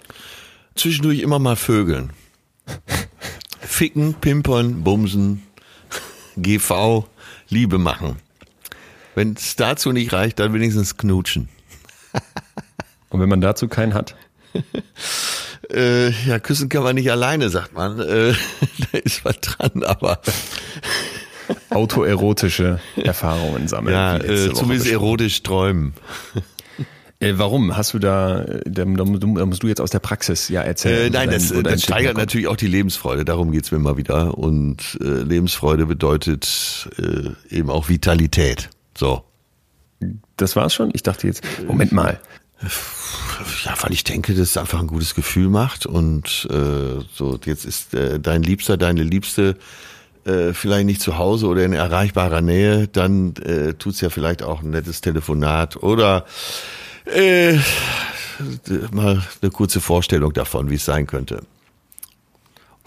Speaker 1: Zwischendurch immer mal Vögeln. Ficken, pimpern, bumsen, GV, Liebe machen. Wenn es dazu nicht reicht, dann wenigstens knutschen. (laughs)
Speaker 2: und wenn man dazu keinen hat?
Speaker 1: Äh, ja, küssen kann man nicht alleine, sagt man. Äh, (laughs) da ist was dran, aber
Speaker 2: autoerotische Erfahrungen sammeln.
Speaker 1: Ja, äh, zumindest erotisch träumen.
Speaker 2: Äh, warum? Hast du da, da, da, musst du jetzt aus der Praxis ja erzählen?
Speaker 1: Äh, nein, das, das steigert natürlich auch die Lebensfreude. Darum geht's mir mal wieder. Und äh, Lebensfreude bedeutet äh, eben auch Vitalität. So.
Speaker 2: Das war's schon? Ich dachte jetzt, Moment mal.
Speaker 1: Ja, weil ich denke, dass es einfach ein gutes Gefühl macht und äh, so jetzt ist äh, dein Liebster, deine Liebste äh, vielleicht nicht zu Hause oder in erreichbarer Nähe, dann äh, tut's ja vielleicht auch ein nettes Telefonat oder äh, mal eine kurze Vorstellung davon, wie es sein könnte.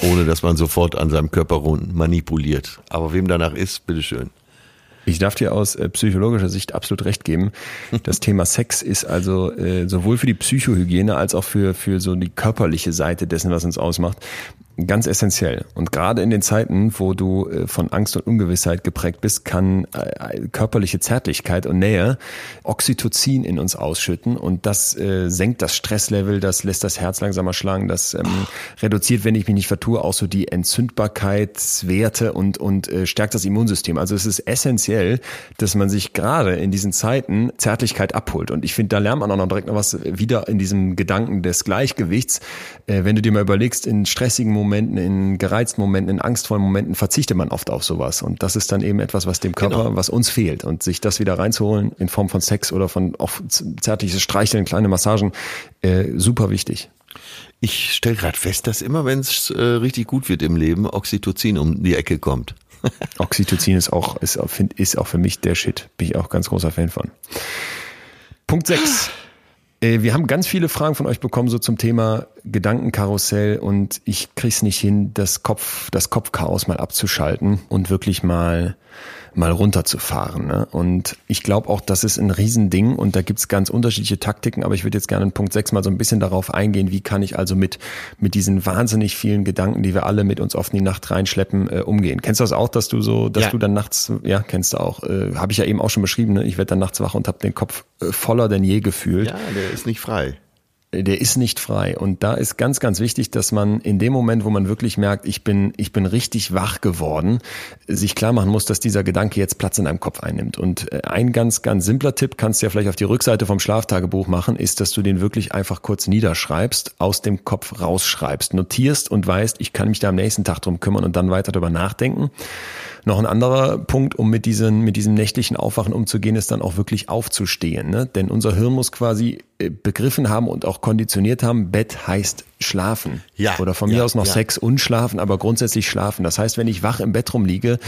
Speaker 1: Ohne dass man sofort an seinem Körper manipuliert. Aber wem danach ist, bitteschön.
Speaker 2: Ich darf dir aus äh, psychologischer Sicht absolut recht geben. Das Thema Sex ist also äh, sowohl für die Psychohygiene als auch für, für so die körperliche Seite dessen, was uns ausmacht, ganz essentiell. Und gerade in den Zeiten, wo du äh, von Angst und Ungewissheit geprägt bist, kann äh, körperliche Zärtlichkeit und Nähe Oxytocin in uns ausschütten und das äh, senkt das Stresslevel, das lässt das Herz langsamer schlagen, das ähm, reduziert, wenn ich mich nicht vertue, auch so die Entzündbarkeitswerte und, und äh, stärkt das Immunsystem. Also es ist essentiell, dass man sich gerade in diesen Zeiten Zärtlichkeit abholt. Und ich finde, da lernt man auch noch direkt noch was wieder in diesem Gedanken des Gleichgewichts. Äh, wenn du dir mal überlegst, in stressigen Momenten, in gereizten Momenten, in angstvollen Momenten verzichtet man oft auf sowas. Und das ist dann eben etwas, was dem Körper, genau. was uns fehlt. Und sich das wieder reinzuholen in Form von Sex oder von auch zärtliches Streicheln, kleine Massagen, äh, super wichtig.
Speaker 1: Ich stelle gerade fest, dass immer, wenn es äh, richtig gut wird im Leben, Oxytocin um die Ecke kommt. (laughs)
Speaker 2: Oxytocin ist auch, ist, ist auch für mich der Shit. Bin ich auch ganz großer Fan von. Punkt 6. Äh, wir haben ganz viele Fragen von euch bekommen, so zum Thema Gedankenkarussell und ich krieg's nicht hin, das Kopf, das Kopfchaos mal abzuschalten und wirklich mal mal runterzufahren. Ne? Und ich glaube auch, das ist ein Riesending und da gibt's ganz unterschiedliche Taktiken, aber ich würde jetzt gerne in Punkt 6 mal so ein bisschen darauf eingehen, wie kann ich also mit, mit diesen wahnsinnig vielen Gedanken, die wir alle mit uns oft in die Nacht reinschleppen, äh, umgehen. Kennst du das auch, dass du so, dass ja. du dann nachts, ja, kennst du auch, äh, habe ich ja eben auch schon beschrieben, ne? ich werde dann nachts wach und habe den Kopf äh, voller denn je gefühlt.
Speaker 1: Ja, der ist nicht frei
Speaker 2: der ist nicht frei. Und da ist ganz, ganz wichtig, dass man in dem Moment, wo man wirklich merkt, ich bin, ich bin richtig wach geworden, sich klar machen muss, dass dieser Gedanke jetzt Platz in einem Kopf einnimmt. Und äh, ein ganz, ganz simpler Tipp, kannst du ja vielleicht auf die Rückseite vom Schlaftagebuch machen, ist, dass du den wirklich einfach kurz niederschreibst, aus dem Kopf rausschreibst, notierst und weißt, ich kann mich da am nächsten Tag drum kümmern und dann weiter darüber nachdenken. Noch ein anderer Punkt, um mit, diesen, mit diesem nächtlichen Aufwachen umzugehen, ist dann auch wirklich aufzustehen. Ne? Denn unser Hirn muss quasi begriffen haben und auch konditioniert haben, Bett heißt schlafen.
Speaker 1: Ja,
Speaker 2: Oder von mir
Speaker 1: ja,
Speaker 2: aus noch
Speaker 1: ja.
Speaker 2: Sex und schlafen, aber grundsätzlich schlafen. Das heißt, wenn ich wach im Bett rumliege,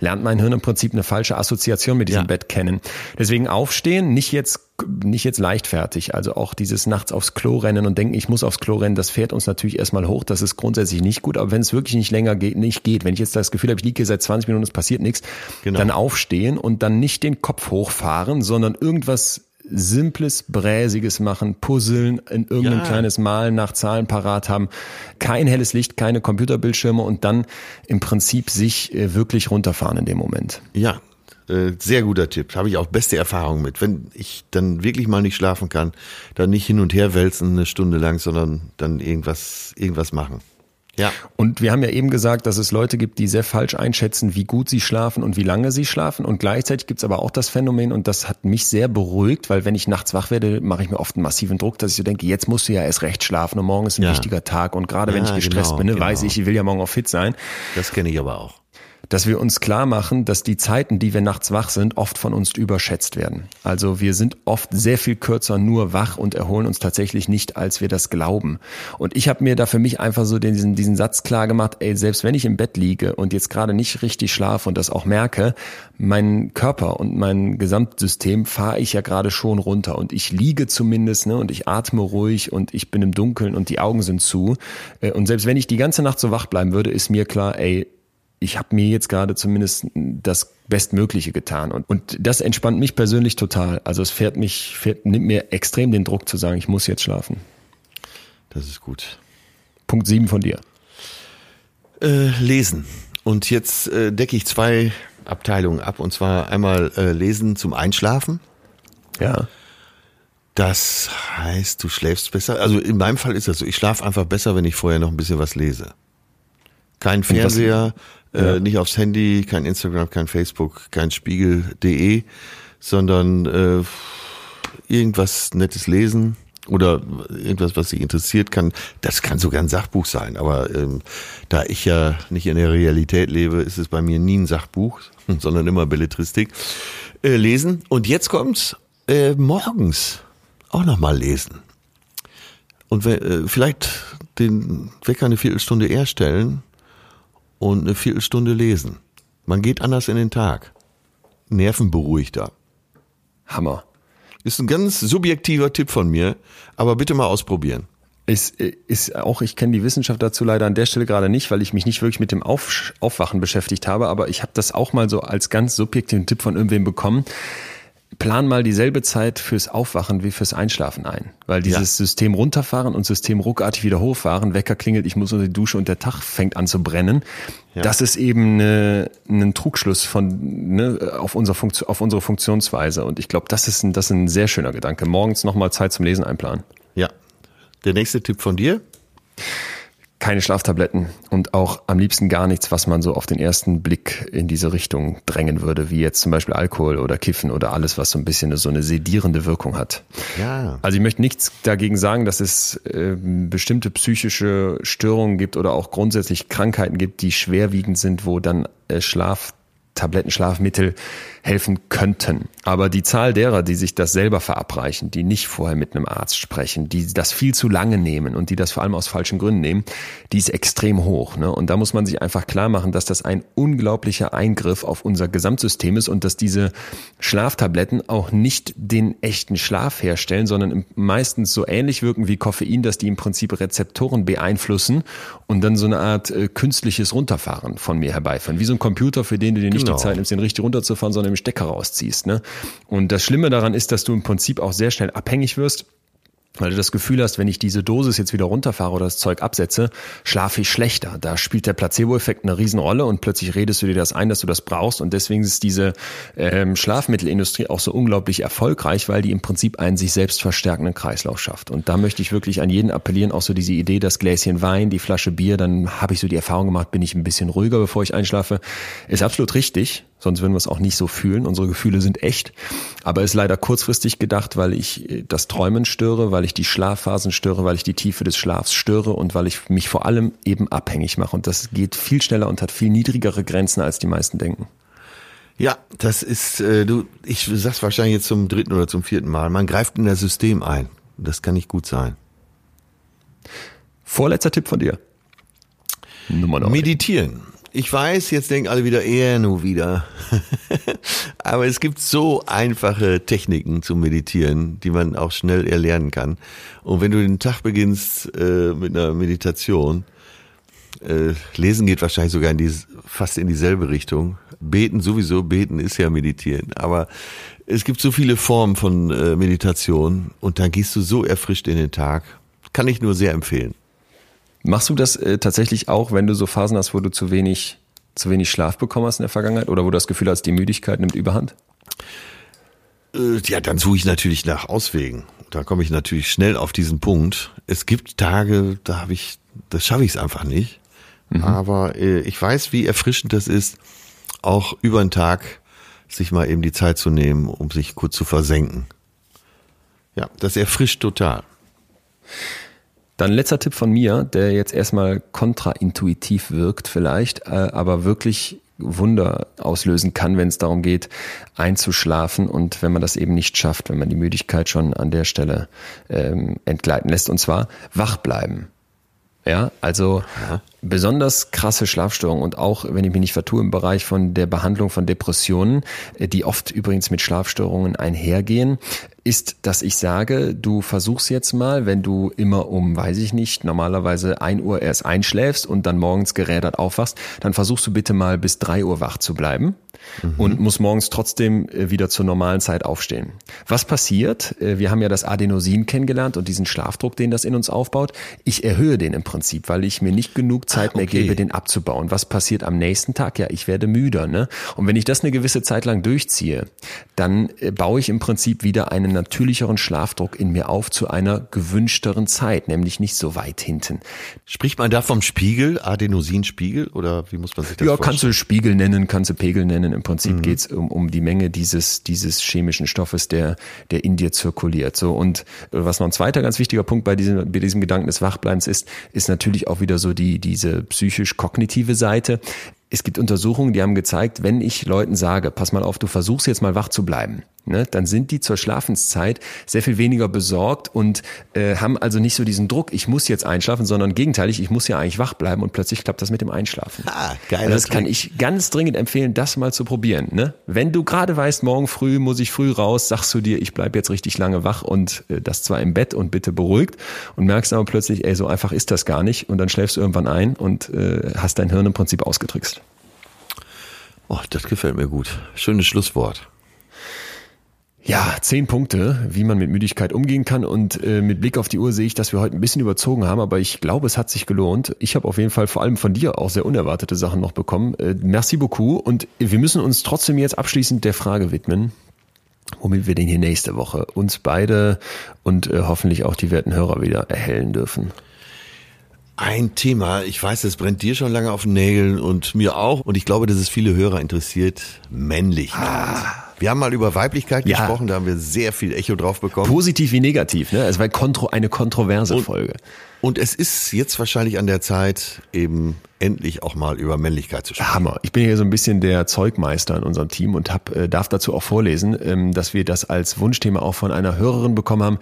Speaker 2: lernt mein Hirn im Prinzip eine falsche Assoziation mit diesem
Speaker 1: Ja.
Speaker 2: Bett kennen. Deswegen aufstehen, nicht jetzt nicht jetzt leichtfertig. Also auch dieses nachts aufs Klo rennen und denken, ich muss aufs Klo rennen, das fährt uns natürlich erstmal hoch. Das ist grundsätzlich nicht gut. Aber wenn es wirklich nicht länger geht, nicht geht, wenn ich jetzt das Gefühl habe, ich liege hier seit 20 Minuten, es passiert nichts,
Speaker 1: Genau.
Speaker 2: dann aufstehen und dann nicht den Kopf hochfahren, sondern irgendwas simples, bräsiges machen, puzzeln, in irgendein
Speaker 1: Ja.
Speaker 2: kleines Malen nach Zahlen parat haben, kein helles Licht, keine Computerbildschirme und dann im Prinzip sich äh, wirklich runterfahren in dem Moment.
Speaker 1: Ja, äh, sehr guter Tipp. Habe ich auch beste Erfahrungen mit. Wenn ich dann wirklich mal nicht schlafen kann, dann nicht hin und her wälzen eine Stunde lang, sondern dann irgendwas, irgendwas machen. Ja.
Speaker 2: Und wir haben ja eben gesagt, dass es Leute gibt, die sehr falsch einschätzen, wie gut sie schlafen und wie lange sie schlafen. Und gleichzeitig gibt es aber auch das Phänomen, und das hat mich sehr beruhigt, weil wenn ich nachts wach werde, mache ich mir oft einen massiven Druck, dass ich so denke, jetzt musst du ja erst recht schlafen und morgen ist ein
Speaker 1: Ja.
Speaker 2: wichtiger Tag. Und gerade wenn
Speaker 1: Ja,
Speaker 2: ich gestresst
Speaker 1: genau,
Speaker 2: bin,
Speaker 1: genau.
Speaker 2: weiß ich, ich will ja morgen auch fit sein.
Speaker 1: Das kenne ich aber auch.
Speaker 2: Dass wir uns klar machen, dass die Zeiten, die wir nachts wach sind, oft von uns überschätzt werden. Also wir sind oft sehr viel kürzer nur wach und erholen uns tatsächlich nicht, als wir das glauben. Und ich habe mir da für mich einfach so diesen, diesen Satz klar gemacht, ey, selbst wenn ich im Bett liege und jetzt gerade nicht richtig schlafe und das auch merke, mein Körper und mein Gesamtsystem fahre ich ja gerade schon runter und ich liege zumindest ne, und ich atme ruhig und ich bin im Dunkeln und die Augen sind zu. Äh, Und selbst wenn ich die ganze Nacht so wach bleiben würde, ist mir klar, ey, ich habe mir jetzt gerade zumindest das Bestmögliche getan. Und, und das entspannt mich persönlich total. Also es fährt mich, fährt, nimmt mir extrem den Druck zu sagen, ich muss jetzt schlafen.
Speaker 1: Das ist gut.
Speaker 2: Punkt sieben von dir.
Speaker 1: Äh, lesen. Und jetzt äh, decke ich zwei Abteilungen ab. Und zwar einmal äh, Lesen zum Einschlafen.
Speaker 2: Ja.
Speaker 1: Das heißt, du schläfst besser. Also in meinem Fall ist das so. Ich schlafe einfach besser, wenn ich vorher noch ein bisschen was lese. Kein Fernseher,
Speaker 2: Ja.
Speaker 1: äh, nicht aufs Handy, kein Instagram, kein Facebook, kein Spiegel.de, sondern äh, irgendwas Nettes lesen oder irgendwas, was dich interessiert kann. Das kann sogar ein Sachbuch sein, aber ähm, da ich ja nicht in der Realität lebe, ist es bei mir nie ein Sachbuch, (laughs) sondern immer Belletristik. Äh, lesen. Und jetzt kommt's äh, morgens auch nochmal lesen. Und äh, vielleicht den Wecker eine Viertelstunde eher stellen und eine Viertelstunde lesen. Man geht anders in den Tag. Nervenberuhigter.
Speaker 2: Hammer.
Speaker 1: Ist ein ganz subjektiver Tipp von mir, aber bitte mal ausprobieren.
Speaker 2: Ist, ist auch, ich kenne die Wissenschaft dazu leider an der Stelle gerade nicht, weil ich mich nicht wirklich mit dem Auf, Aufwachen beschäftigt habe, aber ich habe das auch mal so als ganz subjektiven Tipp von irgendwem bekommen. Plan mal dieselbe Zeit fürs Aufwachen wie fürs Einschlafen ein. Weil dieses System runterfahren und System ruckartig wieder hochfahren, Wecker klingelt, ich muss unter die Dusche und der Tag fängt an zu brennen. Das ist eben eine, ein Trugschluss von ne, auf, unser Funktion, auf unsere Funktionsweise. Und ich glaube, das ist ein, das ist ein sehr schöner Gedanke. Morgens nochmal Zeit zum Lesen einplanen.
Speaker 1: Ja. Der nächste Tipp von dir?
Speaker 2: Keine Schlaftabletten und auch am liebsten gar nichts, was man so auf den ersten Blick in diese Richtung drängen würde, wie jetzt zum Beispiel Alkohol oder Kiffen oder alles, was so ein bisschen so eine sedierende Wirkung hat.
Speaker 1: Ja.
Speaker 2: Also ich möchte nichts dagegen sagen, dass es äh, bestimmte psychische Störungen gibt oder auch grundsätzlich Krankheiten gibt, die schwerwiegend sind, wo dann äh, Schlaf Tabletten, Schlafmittel helfen könnten. Aber die Zahl derer, die sich das selber verabreichen, die nicht vorher mit einem Arzt sprechen, die das viel zu lange nehmen und die das vor allem aus falschen Gründen nehmen, die ist extrem hoch. Ne? Und da muss man sich einfach klar machen, dass das ein unglaublicher Eingriff auf unser Gesamtsystem ist und dass diese Schlaftabletten auch nicht den echten Schlaf herstellen, sondern meistens so ähnlich wirken wie Koffein, dass die im Prinzip Rezeptoren beeinflussen und dann so eine Art äh, künstliches Runterfahren von mir herbeiführen. Wie so ein Computer, für den du dir nicht
Speaker 1: Genau.
Speaker 2: die Zeit nimmst, den richtig runterzufahren, sondern im Stecker rausziehst. Ne? Und das Schlimme daran ist, dass du im Prinzip auch sehr schnell abhängig wirst weil du das Gefühl hast, wenn ich diese Dosis jetzt wieder runterfahre oder das Zeug absetze, schlafe ich schlechter. Da spielt der Placebo-Effekt eine Riesenrolle und plötzlich redest du dir das ein, dass du das brauchst. Und deswegen ist diese ähm, Schlafmittelindustrie auch so unglaublich erfolgreich, weil die im Prinzip einen sich selbst verstärkenden Kreislauf schafft. Und da möchte ich wirklich an jeden appellieren, auch so diese Idee, das Gläschen Wein, die Flasche Bier, dann habe ich so die Erfahrung gemacht, bin ich ein bisschen ruhiger, bevor ich einschlafe. Ist absolut richtig. Sonst würden wir es auch nicht so fühlen. Unsere Gefühle sind echt. Aber ist leider kurzfristig gedacht, weil ich äh, das Träumen störe, weil ich die Schlafphasen störe, weil ich die Tiefe des Schlafs störe und weil ich mich vor allem eben abhängig mache. Und das geht viel schneller und hat viel niedrigere Grenzen, als die meisten denken.
Speaker 1: Ja, das ist, äh, du, ich sag's wahrscheinlich jetzt zum dritten oder zum vierten Mal. Man greift in das System ein. Das kann nicht gut sein.
Speaker 2: Vorletzter Tipp von dir.
Speaker 1: Nummer 9. Meditieren. Ich weiß, jetzt denken alle wieder, eher nur wieder. (laughs) Aber es gibt so einfache Techniken zum Meditieren, die man auch schnell erlernen kann. Und wenn du den Tag beginnst äh, mit einer Meditation, äh, lesen geht wahrscheinlich sogar in die, fast in dieselbe Richtung. Beten sowieso, beten ist ja meditieren. Aber es gibt so viele Formen von äh, Meditation und dann gehst du so erfrischt in den Tag. Kann ich nur sehr empfehlen.
Speaker 2: Machst du das äh, tatsächlich auch, wenn du so Phasen hast, wo du zu wenig, zu wenig Schlaf bekommen hast in der Vergangenheit oder wo du das Gefühl hast, die Müdigkeit nimmt überhand?
Speaker 1: Äh, ja, dann suche ich natürlich nach Auswegen. Da komme ich natürlich schnell auf diesen Punkt. Es gibt Tage, da habe ich, das schaffe ich es einfach nicht. Mhm. Aber äh, ich weiß, wie erfrischend das ist, auch über den Tag sich mal eben die Zeit zu nehmen, um sich kurz zu versenken. Ja, das erfrischt total.
Speaker 2: Dann letzter Tipp von mir, der jetzt erstmal kontraintuitiv wirkt vielleicht, äh, aber wirklich Wunder auslösen kann, wenn es darum geht, einzuschlafen und wenn man das eben nicht schafft, wenn man die Müdigkeit schon an der Stelle ähm, entgleiten lässt. Und zwar wach bleiben. Ja, also ja. Besonders krasse Schlafstörungen und auch, wenn ich mich nicht vertue, im Bereich von der Behandlung von Depressionen, die oft übrigens mit Schlafstörungen einhergehen, ist, dass ich sage, du versuchst jetzt mal, wenn du immer um, weiß ich nicht, normalerweise ein Uhr erst einschläfst und dann morgens gerädert aufwachst, dann versuchst du bitte mal bis drei Uhr wach zu bleiben mhm. und musst morgens trotzdem äh, wieder zur normalen Zeit aufstehen. Was passiert? Äh, wir haben ja das Adenosin kennengelernt und diesen Schlafdruck, den das in uns aufbaut. Ich erhöhe den im Prinzip, weil ich mir nicht genug Zeit ah, okay. mehr gebe, den abzubauen. Was passiert am nächsten Tag? Ja, ich werde müder. Ne? Und wenn ich das eine gewisse Zeit lang durchziehe, dann äh, baue ich im Prinzip wieder einen natürlicheren Schlafdruck in mir auf zu einer gewünschteren Zeit, nämlich nicht so weit hinten.
Speaker 1: Spricht man da vom Spiegel, Adenosinspiegel oder wie muss man sich das
Speaker 2: ja,
Speaker 1: vorstellen?
Speaker 2: Ja, kannst du Spiegel nennen, kannst du Pegel nennen. Im Prinzip mhm. geht's um, um die Menge dieses, dieses chemischen Stoffes, der, der in dir zirkuliert. So und äh, was noch ein zweiter ganz wichtiger Punkt bei diesem, bei diesem Gedanken des Wachbleibens ist, ist natürlich auch wieder so die, diese psychisch-kognitive Seite. Es gibt Untersuchungen, die haben gezeigt, wenn ich Leuten sage, pass mal auf, du versuchst jetzt mal wach zu bleiben, ne, dann sind die zur Schlafenszeit sehr viel weniger besorgt und äh, haben also nicht so diesen Druck, ich muss jetzt einschlafen, sondern gegenteilig, ich muss ja eigentlich wach bleiben und plötzlich klappt das mit dem Einschlafen. Ah, geil. Also das kann ich ganz dringend empfehlen, das mal zu probieren. Ne? Wenn du gerade weißt, morgen früh muss ich früh raus, sagst du dir, ich bleib jetzt richtig lange wach und äh, das zwar im Bett und bitte beruhigt und merkst aber plötzlich, ey, so einfach ist das gar nicht und dann schläfst du irgendwann ein und äh, hast dein Hirn im Prinzip ausgetrickst.
Speaker 1: Oh, das gefällt mir gut. Schönes Schlusswort.
Speaker 2: Ja, zehn Punkte, wie man mit Müdigkeit umgehen kann. Und äh, mit Blick auf die Uhr sehe ich, dass wir heute ein bisschen überzogen haben, aber ich glaube, es hat sich gelohnt. Ich habe auf jeden Fall vor allem von dir auch sehr unerwartete Sachen noch bekommen. Äh, merci beaucoup. Und wir müssen uns trotzdem jetzt abschließend der Frage widmen, womit wir denn hier nächste Woche uns beide und äh, hoffentlich auch die werten Hörer wieder erhellen dürfen.
Speaker 1: Ein Thema, ich weiß, es brennt dir schon lange auf den Nägeln und mir auch. Und ich glaube, dass es viele Hörer interessiert. Männlichkeit. Ah. Wir haben mal über Weiblichkeit ja. gesprochen, da haben wir sehr viel Echo drauf bekommen.
Speaker 2: Positiv wie negativ, ne? Es war eine kontroverse und, Folge.
Speaker 1: Und es ist jetzt wahrscheinlich an der Zeit, eben endlich auch mal über Männlichkeit zu sprechen.
Speaker 2: Hammer. Ich bin hier so ein bisschen der Zeugmeister in unserem Team und hab, äh, darf dazu auch vorlesen, ähm, dass wir das als Wunschthema auch von einer Hörerin bekommen haben.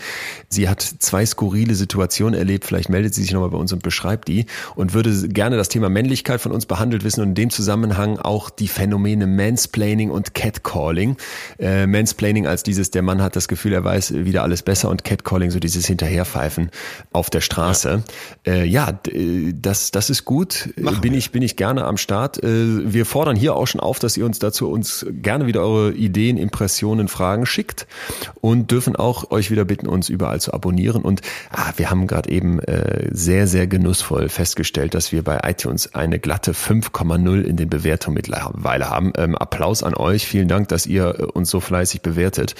Speaker 2: Sie hat zwei skurrile Situationen erlebt. Vielleicht meldet sie sich nochmal bei uns und beschreibt die und würde gerne das Thema Männlichkeit von uns behandelt wissen und in dem Zusammenhang auch die Phänomene Mansplaining und Catcalling. Äh, Mansplaining als dieses, der Mann hat das Gefühl, er weiß wieder alles besser und Catcalling, so dieses Hinterherpfeifen auf der Straße. Ja, äh, ja das, das ist gut. Machen bin wir. ich bin ich gerne am Start. Äh, wir fordern hier auch schon auf, dass ihr uns dazu uns gerne wieder eure Ideen, Impressionen, Fragen schickt und dürfen auch euch wieder bitten, uns überall zu abonnieren. Und ah, wir haben gerade eben äh, sehr sehr genussvoll festgestellt, dass wir bei iTunes eine glatte 5,0 in den Bewertungen mittlerweile haben. Ähm, Applaus an euch, vielen Dank, dass ihr äh, uns so fleißig bewertet.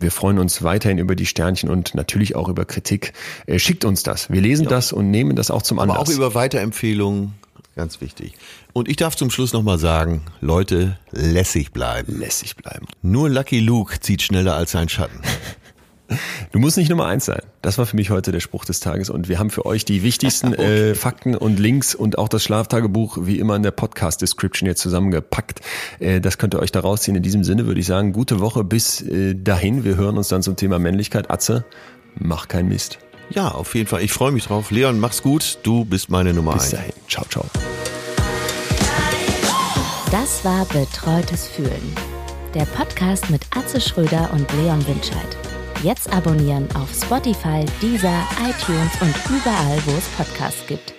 Speaker 2: Wir freuen uns weiterhin über die Sternchen und natürlich auch über Kritik. schickt uns das. Wir lesen ja. das und nehmen das auch zum Anlass.
Speaker 1: Aber auch über Weiterempfehlungen Ganz wichtig. Und ich darf zum Schluss nochmal sagen, Leute, lässig bleiben.
Speaker 2: Lässig bleiben.
Speaker 1: Nur Lucky Luke zieht schneller als sein Schatten. (laughs) (laughs)
Speaker 2: Du musst nicht Nummer eins sein. Das war für mich heute der Spruch des Tages. Und wir haben für euch die wichtigsten (laughs) okay. äh, Fakten und Links und auch das Schlaftagebuch wie immer in der Podcast-Description jetzt zusammengepackt. Äh, das könnt ihr euch da rausziehen. In diesem Sinne würde ich sagen, gute Woche bis äh, dahin. Wir hören uns dann zum Thema Männlichkeit. Atze, mach keinen Mist.
Speaker 1: Ja, auf jeden Fall. Ich freue mich drauf. Leon, mach's gut. Du bist meine Nummer
Speaker 2: Bis
Speaker 1: eins.
Speaker 2: dahin. Ciao, ciao.
Speaker 3: Das war Betreutes Fühlen. Der Podcast mit Atze Schröder und Leon Winscheid. Jetzt abonnieren auf Spotify, Deezer, iTunes und überall, wo es Podcasts gibt.